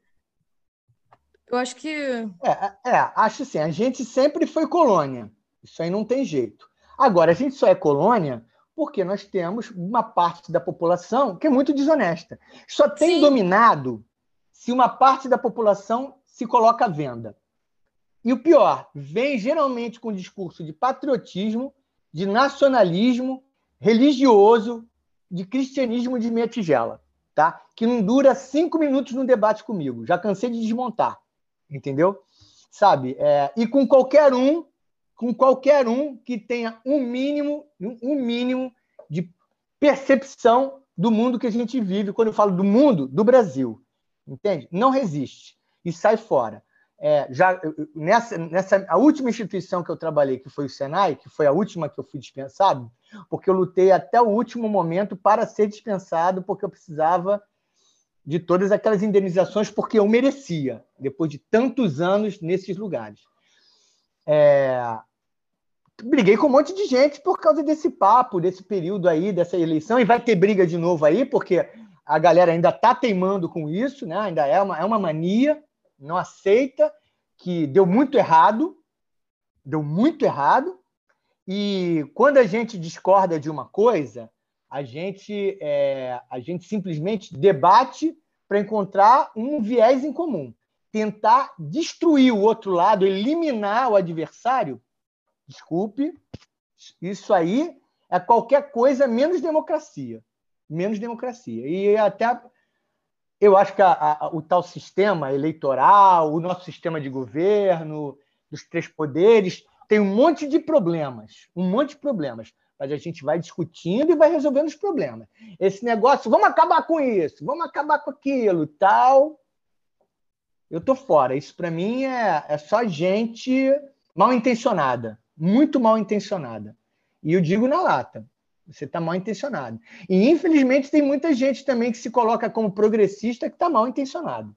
C: Eu acho que.
D: É, é, acho assim, a gente sempre foi colônia. Isso aí não tem jeito. Agora, a gente só é colônia porque nós temos uma parte da população que é muito desonesta. Só tem Sim. dominado se uma parte da população se coloca à venda. E o pior, vem geralmente com discurso de patriotismo, de nacionalismo religioso, de cristianismo de meia tigela, tá? Que não dura cinco minutos no debate comigo. Já cansei de desmontar, entendeu? Sabe? É, e com qualquer um com qualquer um que tenha um mínimo, um mínimo de percepção do mundo que a gente vive. Quando eu falo do mundo, do Brasil, entende? Não resiste e sai fora. É, já nessa, nessa a última instituição que eu trabalhei, que foi o Senai, que foi a última que eu fui dispensado, porque eu lutei até o último momento para ser dispensado, porque eu precisava de todas aquelas indenizações, porque eu merecia, depois de tantos anos nesses lugares. É... Briguei com um monte de gente por causa desse papo, desse período aí, dessa eleição, e vai ter briga de novo aí, porque a galera ainda está teimando com isso, né? ainda é uma, é uma mania, não aceita, que deu muito errado, deu muito errado, e quando a gente discorda de uma coisa, a gente, é, a gente simplesmente debate para encontrar um viés em comum tentar destruir o outro lado, eliminar o adversário, desculpe, isso aí é qualquer coisa menos democracia. Menos democracia. E até eu acho que a, a, o tal sistema eleitoral, o nosso sistema de governo, dos três poderes, tem um monte de problemas. Um monte de problemas. Mas a gente vai discutindo e vai resolvendo os problemas. Esse negócio, vamos acabar com isso, vamos acabar com aquilo, tal eu tô fora. Isso para mim é, é só gente mal intencionada, muito mal intencionada. E eu digo na lata, você está mal intencionado. E infelizmente tem muita gente também que se coloca como progressista que está mal intencionado.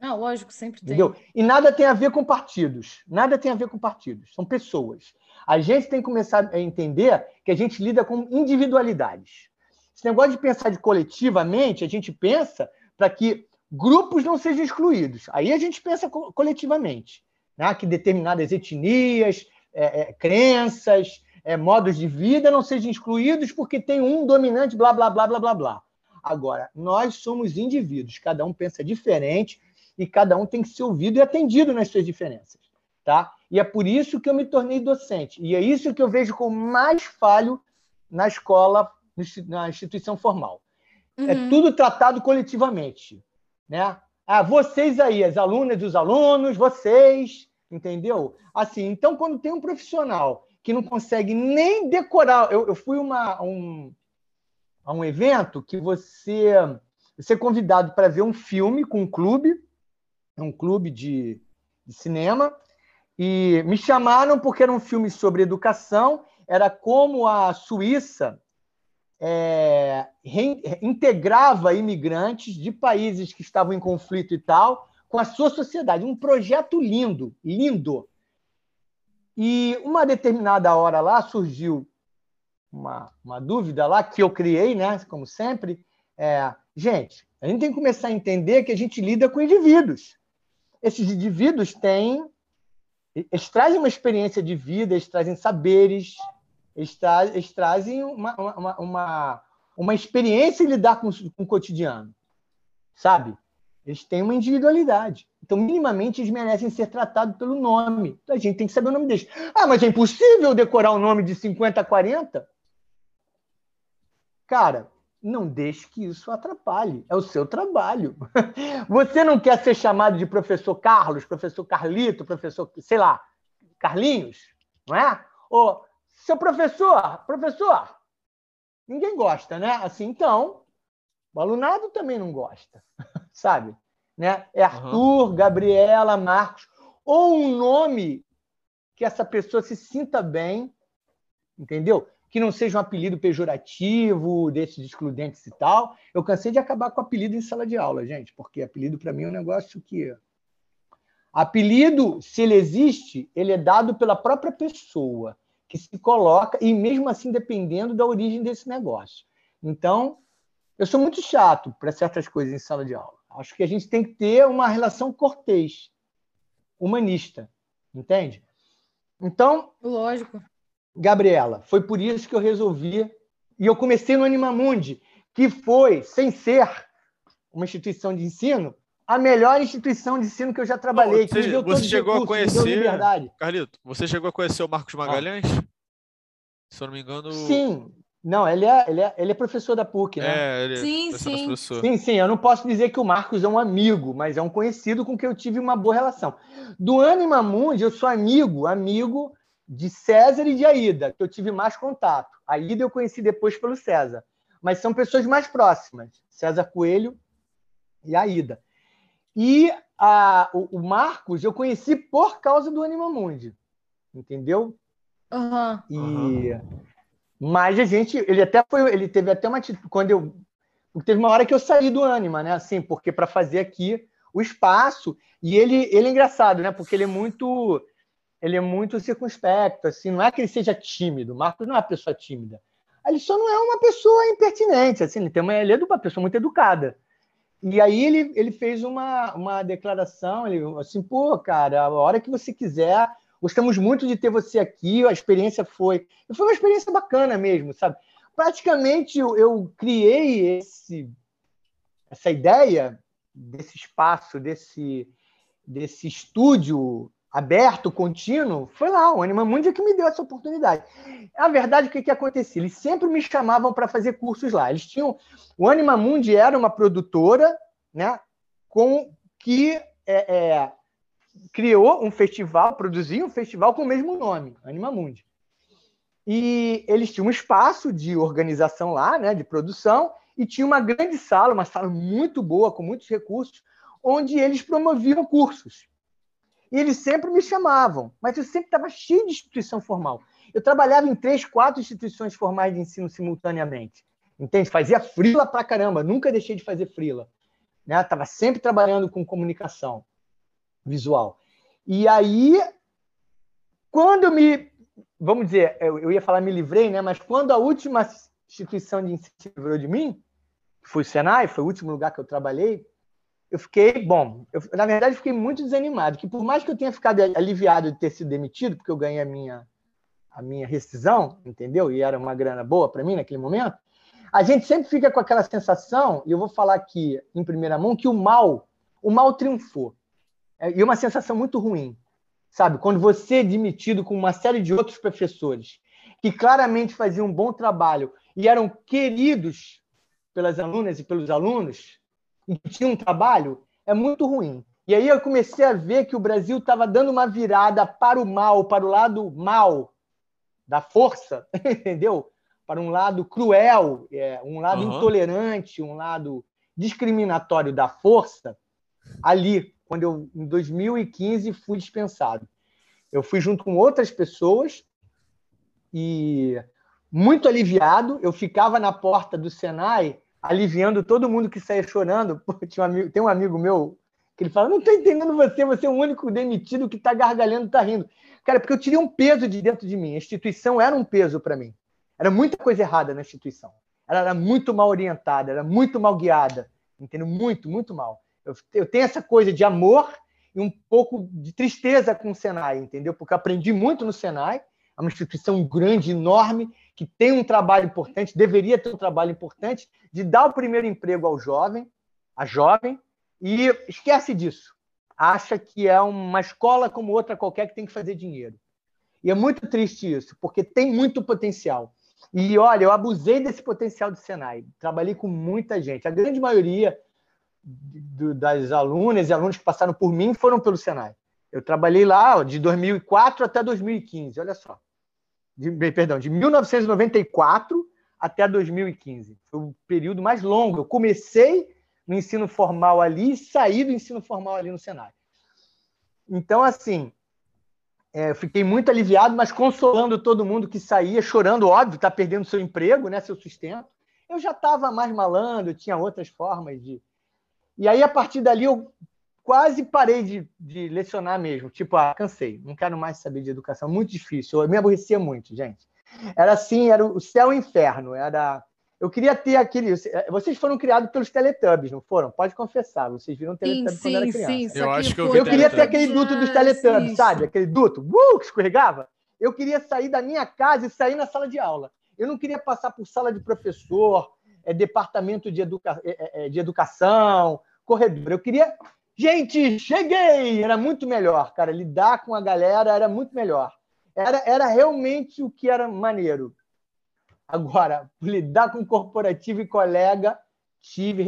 C: Ah, lógico, sempre tem.
D: Entendeu? E nada tem a ver com partidos. Nada tem a ver com partidos. São pessoas. A gente tem que começar a entender que a gente lida com individualidades. Esse negócio de pensar de coletivamente, a gente pensa para que grupos não sejam excluídos. Aí a gente pensa coletivamente, né? que determinadas etnias, é, é, crenças, é, modos de vida não sejam excluídos porque tem um dominante, blá, blá, blá, blá, blá, blá. Agora, nós somos indivíduos, cada um pensa diferente e cada um tem que ser ouvido e atendido nas suas diferenças. Tá? E é por isso que eu me tornei docente. E é isso que eu vejo como mais falho na escola, na instituição formal. É uhum. É tudo tratado coletivamente. Né? Ah, vocês aí, as alunas e os alunos, vocês, entendeu? Assim, então, quando tem um profissional que não consegue nem decorar. Eu, eu fui uma, um, a um evento que você, você é convidado para ver um filme com um clube, um clube de, de cinema, e me chamaram porque era um filme sobre educação, era como a Suíça é, integrava imigrantes de países que estavam em conflito e tal com a sua sociedade. Um projeto lindo, lindo. E uma determinada hora lá surgiu uma, uma dúvida lá que eu criei, né? Como sempre, é, gente, a gente tem que começar a entender que a gente lida com indivíduos. Esses indivíduos têm, eles trazem uma experiência de vida, eles trazem saberes, eles, tra eles trazem uma, uma, uma, uma experiência em lidar com, com o cotidiano, sabe? Eles têm uma individualidade. Então, minimamente, eles merecem ser tratados pelo nome. A gente tem que saber o nome deles. Ah, mas é impossível decorar o nome de 50 a 40? Cara, não deixe que isso atrapalhe. É o seu trabalho. Você não quer ser chamado de professor Carlos, professor Carlito, professor, sei lá, Carlinhos, não é? Ou seu professor, professor. Ninguém gosta, né? Assim, então, o alunado também não gosta, sabe? né? É Arthur, uhum. Gabriela, Marcos, ou um nome que essa pessoa se sinta bem, entendeu? Que não seja um apelido pejorativo, desses excludentes e tal. Eu cansei de acabar com apelido em sala de aula, gente, porque apelido para mim é um negócio que. Apelido, se ele existe, ele é dado pela própria pessoa que se coloca, e mesmo assim dependendo da origem desse negócio. Então, eu sou muito chato para certas coisas em sala de aula. Acho que a gente tem que ter uma relação cortês, humanista, entende? Então,
C: lógico.
D: Gabriela, foi por isso que eu resolvi e eu comecei no Animamundi, que foi, sem ser uma instituição de ensino, a melhor instituição de ensino que eu já trabalhei.
A: Você, você chegou recursos, a conhecer, Carlito, você chegou a conhecer o Marcos Magalhães? Ah. Se eu não me engano.
D: Sim, não, ele é, ele é, ele é professor da PUC, né?
A: É, ele
C: sim,
A: é
C: sim.
A: Professor.
D: Sim, sim. Eu não posso dizer que o Marcos é um amigo, mas é um conhecido com quem eu tive uma boa relação. Do Anima Mundi, eu sou amigo, amigo de César e de Aida, que eu tive mais contato. A Aida eu conheci depois pelo César. Mas são pessoas mais próximas. César Coelho e Aida. E a, o, o, Marcos eu conheci por causa do Anima Mundi. Entendeu?
C: Uhum.
D: E... Uhum. Mas a gente, ele até foi, ele teve até uma quando eu teve uma hora que eu saí do Anima, né? Assim, porque para fazer aqui o espaço e ele, ele é engraçado, né? Porque ele é muito ele é muito circunspecto, assim, não é que ele seja tímido. O Marcos não é uma pessoa tímida. Ele só não é uma pessoa impertinente, assim, ele tem uma ele é uma pessoa muito educada. E aí ele, ele fez uma, uma declaração, ele assim, pô, cara, a hora que você quiser, Gostamos muito de ter você aqui, a experiência foi. Foi uma experiência bacana mesmo, sabe? Praticamente eu, criei esse, essa ideia desse espaço, desse, desse estúdio aberto, contínuo, foi lá, o Anima Mundi que me deu essa oportunidade. A verdade, o que, que acontecia? Eles sempre me chamavam para fazer cursos lá. Eles tinham. O Anima Mundi era uma produtora né, com que é, é, criou um festival, produziu um festival com o mesmo nome, Anima Mundi. E eles tinham um espaço de organização lá, né, de produção, e tinha uma grande sala, uma sala muito boa, com muitos recursos, onde eles promoviam cursos. E eles sempre me chamavam, mas eu sempre estava cheio de instituição formal. Eu trabalhava em três, quatro instituições formais de ensino simultaneamente. Entende? Fazia frila pra caramba, nunca deixei de fazer frila. né? Estava sempre trabalhando com comunicação visual. E aí, quando me, vamos dizer, eu, ia falar me livrei, né? Mas quando a última instituição de ensino se livrou de mim, foi o Senai, foi o último lugar que eu trabalhei, eu fiquei, bom, eu, na verdade, fiquei muito desanimado, que por mais que eu tenha ficado aliviado de ter sido demitido, porque eu ganhei a minha, a minha rescisão, entendeu? E era uma grana boa para mim naquele momento, a gente sempre fica com aquela sensação, e eu vou falar aqui em primeira mão, que o mal, o mal triunfou. É, e uma sensação muito ruim, sabe? Quando você é demitido com uma série de outros professores que claramente faziam um bom trabalho e eram queridos pelas alunas e pelos alunos, e que tinham um trabalho, é muito ruim. E aí eu comecei a ver que o Brasil estava dando uma virada para o mal, para o lado mal da força, entendeu? Para um lado cruel, é, um lado uhum. intolerante, um lado discriminatório da força, ali, quando eu, em 2015, fui dispensado. Eu fui junto com outras pessoas e muito aliviado, eu ficava na porta do Senai aliviando todo mundo que saía chorando. tinha um amigo, tem um amigo meu que ele fala: Não estou entendendo você, você é o único demitido que está gargalhando, está rindo. Cara, porque eu tirei um peso de dentro de mim. A instituição era um peso para mim. Era muita coisa errada na instituição. Ela era muito mal orientada, era muito mal guiada. Entendeu? Muito, muito mal. Eu, eu tenho essa coisa de amor e um pouco de tristeza com o Senai, entendeu? Porque aprendi muito no Senai. É uma instituição grande, enorme, que tem um trabalho importante, deveria ter um trabalho importante, de dar o primeiro emprego ao jovem, a jovem, e esquece disso. Acha que é uma escola como outra qualquer que tem que fazer dinheiro. E é muito triste isso, porque tem muito potencial. E olha, eu abusei desse potencial do Senai. Trabalhei com muita gente. A grande maioria das alunas e alunos que passaram por mim foram pelo Senai. Eu trabalhei lá de 2004 até 2015, olha só de, perdão, de 1994 até 2015. Foi o período mais longo. Eu comecei no ensino formal ali e saí do ensino formal ali no Senai. Então, assim, é, eu fiquei muito aliviado, mas consolando todo mundo que saía, chorando, óbvio, está perdendo seu emprego, né, seu sustento. Eu já estava mais malandro, tinha outras formas de. E aí, a partir dali, eu quase parei de, de lecionar mesmo. Tipo, ah, cansei, não quero mais saber de educação. Muito difícil. Eu me aborrecia muito, gente. Era assim, era o céu e o inferno. Era. Eu queria ter aquele. Vocês foram criados pelos Teletubbies, não foram? Pode confessar. Vocês viram Teletubbies quando era criança.
A: Sim, eu acho que eu,
D: eu queria ter aquele duto dos Teletubbies, ah, sabe? Aquele duto uh, que escorregava. Eu queria sair da minha casa e sair na sala de aula. Eu não queria passar por sala de professor, é, departamento de, educa... é, é, de educação, corredor. Eu queria Gente, cheguei! Era muito melhor, cara. Lidar com a galera era muito melhor. Era, era realmente o que era maneiro. Agora, lidar com corporativo e colega, tive,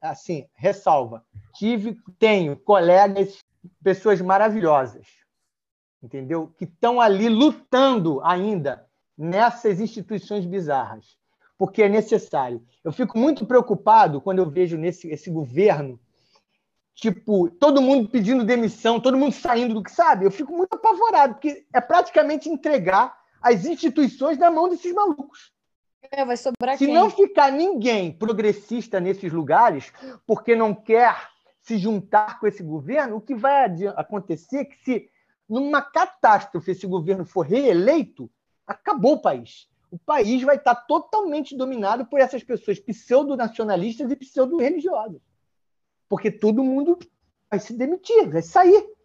D: assim, ressalva. Tive, tenho colegas, pessoas maravilhosas, entendeu? Que estão ali lutando ainda nessas instituições bizarras, porque é necessário. Eu fico muito preocupado quando eu vejo nesse esse governo tipo, todo mundo pedindo demissão, todo mundo saindo do que sabe, eu fico muito apavorado, porque é praticamente entregar as instituições na mão desses malucos.
C: É, vai sobrar
D: Se
C: quem?
D: não ficar ninguém progressista nesses lugares, porque não quer se juntar com esse governo, o que vai acontecer é que se numa catástrofe esse governo for reeleito, acabou o país. O país vai estar totalmente dominado por essas pessoas pseudo-nacionalistas e pseudo-religiosas porque todo mundo vai se demitir, vai sair.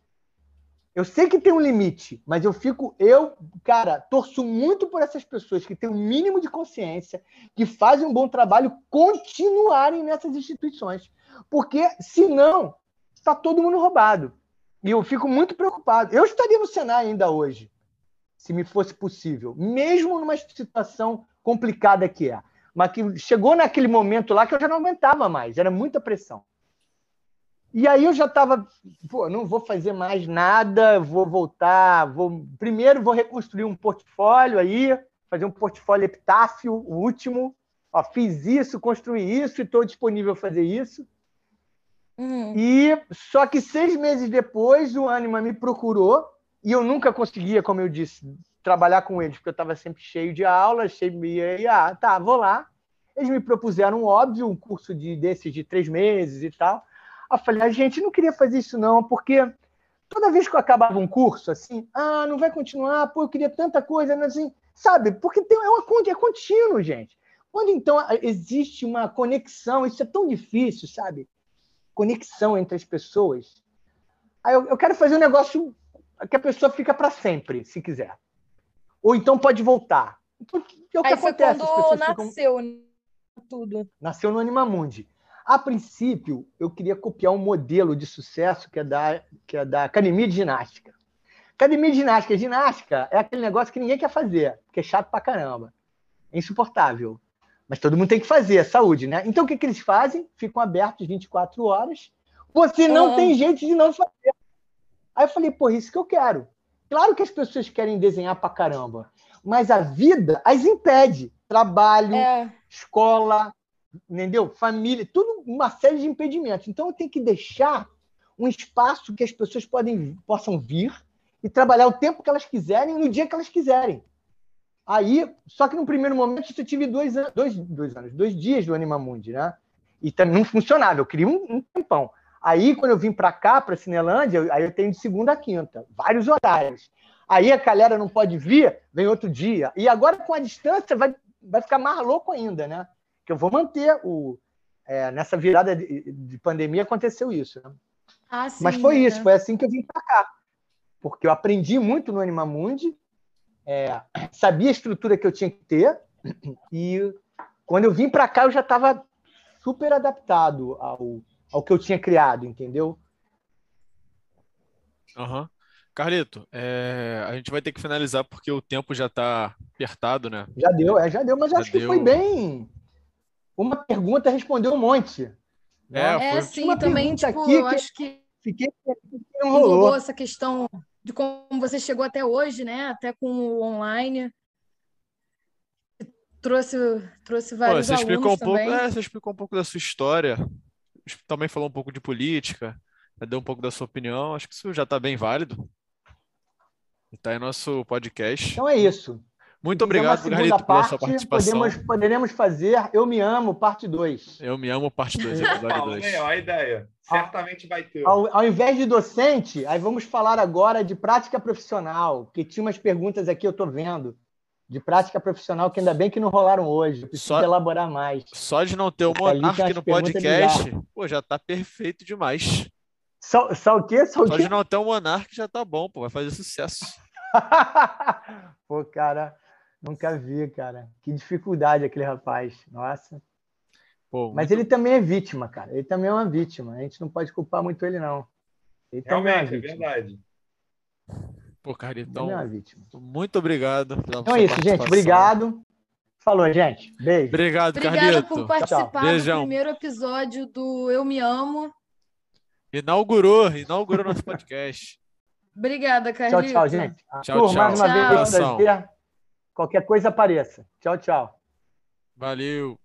D: Eu sei que tem um limite, mas eu fico, eu, cara, torço muito por essas pessoas que têm o um mínimo de consciência, que fazem um bom trabalho, continuarem nessas instituições. Porque, senão, está todo mundo roubado. E eu fico muito preocupado. Eu estaria no Senai ainda hoje, se me fosse possível, mesmo numa situação complicada que é. Mas que chegou naquele momento lá que eu já não aguentava mais, era muita pressão. E aí eu já estava, pô, não vou fazer mais nada, vou voltar, vou primeiro vou reconstruir um portfólio aí, fazer um portfólio epitáfio, o último. Ó, fiz isso, construí isso e estou disponível a fazer isso. Uhum. E só que seis meses depois o Anima me procurou e eu nunca conseguia, como eu disse, trabalhar com eles, porque eu estava sempre cheio de aulas, cheio de ah, tá, vou lá. Eles me propuseram, óbvio, um curso de desses de três meses e tal. Eu falei, a gente não queria fazer isso não, porque toda vez que eu acabava um curso, assim, ah, não vai continuar, pô, eu queria tanta coisa, mas assim, sabe? Porque tem, é, uma, é contínuo, gente. Quando então existe uma conexão, isso é tão difícil, sabe? Conexão entre as pessoas. Aí eu, eu quero fazer um negócio que a pessoa fica para sempre, se quiser. Ou então pode voltar. Então,
C: é o que Aí acontece. Foi quando nasceu ficam... tudo.
D: Nasceu no Animamundi. A princípio, eu queria copiar um modelo de sucesso que é da, que é da Academia de Ginástica. Academia de Ginástica. Ginástica é aquele negócio que ninguém quer fazer, que é chato pra caramba. É insuportável. Mas todo mundo tem que fazer, é saúde, né? Então o que, que eles fazem? Ficam abertos 24 horas. Você não tem jeito de não fazer. Aí eu falei, pô, isso que eu quero. Claro que as pessoas querem desenhar pra caramba, mas a vida as impede. Trabalho, é. escola, entendeu? Família, tudo uma série de impedimentos. Então eu tenho que deixar um espaço que as pessoas podem, possam vir e trabalhar o tempo que elas quiserem no dia que elas quiserem. Aí, só que no primeiro momento eu tive dois, dois, dois anos, dois dias do Animamundi, né? E também não funcionava, eu queria um, um tempão. Aí, quando eu vim para cá, para Cinelândia, aí eu tenho de segunda a quinta, vários horários. Aí a galera não pode vir, vem outro dia. E agora, com a distância, vai, vai ficar mais louco ainda, né? Que eu vou manter o. É, nessa virada de, de, pandemia aconteceu isso. Né? Ah, sim, Mas foi né? isso, foi assim que eu vim para cá. Porque eu aprendi muito no Animamundi, é, sabia a estrutura que eu tinha que ter, e quando eu vim para cá eu já estava super adaptado ao, ao que eu tinha criado, entendeu?
A: Uhum. Carlito, é, a gente vai ter que finalizar porque o tempo já está apertado, né?
D: Já deu, é, já deu, mas já acho deu... que foi bem. Uma pergunta respondeu um monte.
C: É, é foi... sim, também, tipo, aqui eu que... acho que fiquei não rolou essa questão de como você chegou até hoje, né? Até com o online. Trouxe, trouxe vários Pô, você explicou
A: um pouco, é, você explicou um pouco da sua história, também falou um pouco de política, deu um pouco da sua opinião. Acho que isso já está bem válido. Está aí nosso podcast.
D: Então é isso.
A: Muito obrigado, Garrito, pela sua participação.
D: Podemos, poderemos fazer Eu Me Amo, parte 2.
A: Eu Me Amo, parte 2, episódio 2.
B: a ideia. Certamente vai ter.
D: Ao, ao, invés de docente, aí vamos falar agora de prática profissional, que tinha umas perguntas aqui, eu estou vendo, de prática profissional, que ainda bem que não rolaram hoje. Eu preciso só, elaborar mais.
A: Só de não ter o Monark no podcast, pô, já está perfeito demais.
D: Só, só o quê?
A: Só, só de não ter o Monark já tá bom, pô, vai fazer sucesso.
D: pô, cara, nunca vi, cara. Que dificuldade aquele rapaz. Nossa. Pô, Mas muito... ele também é vítima, cara. Ele também é uma vítima. A gente não pode culpar muito ele, não. Ele
B: Realmente, é, é verdade.
A: Pô, cara, então. É muito obrigado.
D: Então é isso, gente. Obrigado. Falou, gente. Beijo.
A: Obrigado,
C: Obrigada Carlito. por participar do primeiro episódio do Eu Me Amo.
A: Inaugurou, inaugurou nosso podcast.
C: Obrigada, Carlito.
D: Tchau, tchau, gente. Tchau, tchau. Mais uma tchau. vez, prazer. Qualquer coisa apareça. Tchau, tchau.
A: Valeu.